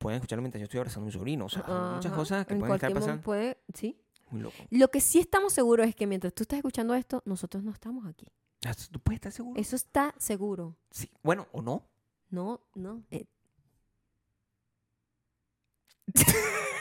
pueden escucharlo mientras yo estoy abrazando a mi sobrino. O sea, muchas cosas que
en
pueden estar pasando.
puede- sí.
Muy loco.
Lo que sí estamos seguros es que mientras tú estás escuchando esto, nosotros no estamos aquí.
Ah, ¿Tú puedes estar seguro?
Eso está seguro.
Sí. Bueno, o no.
No, no. eh,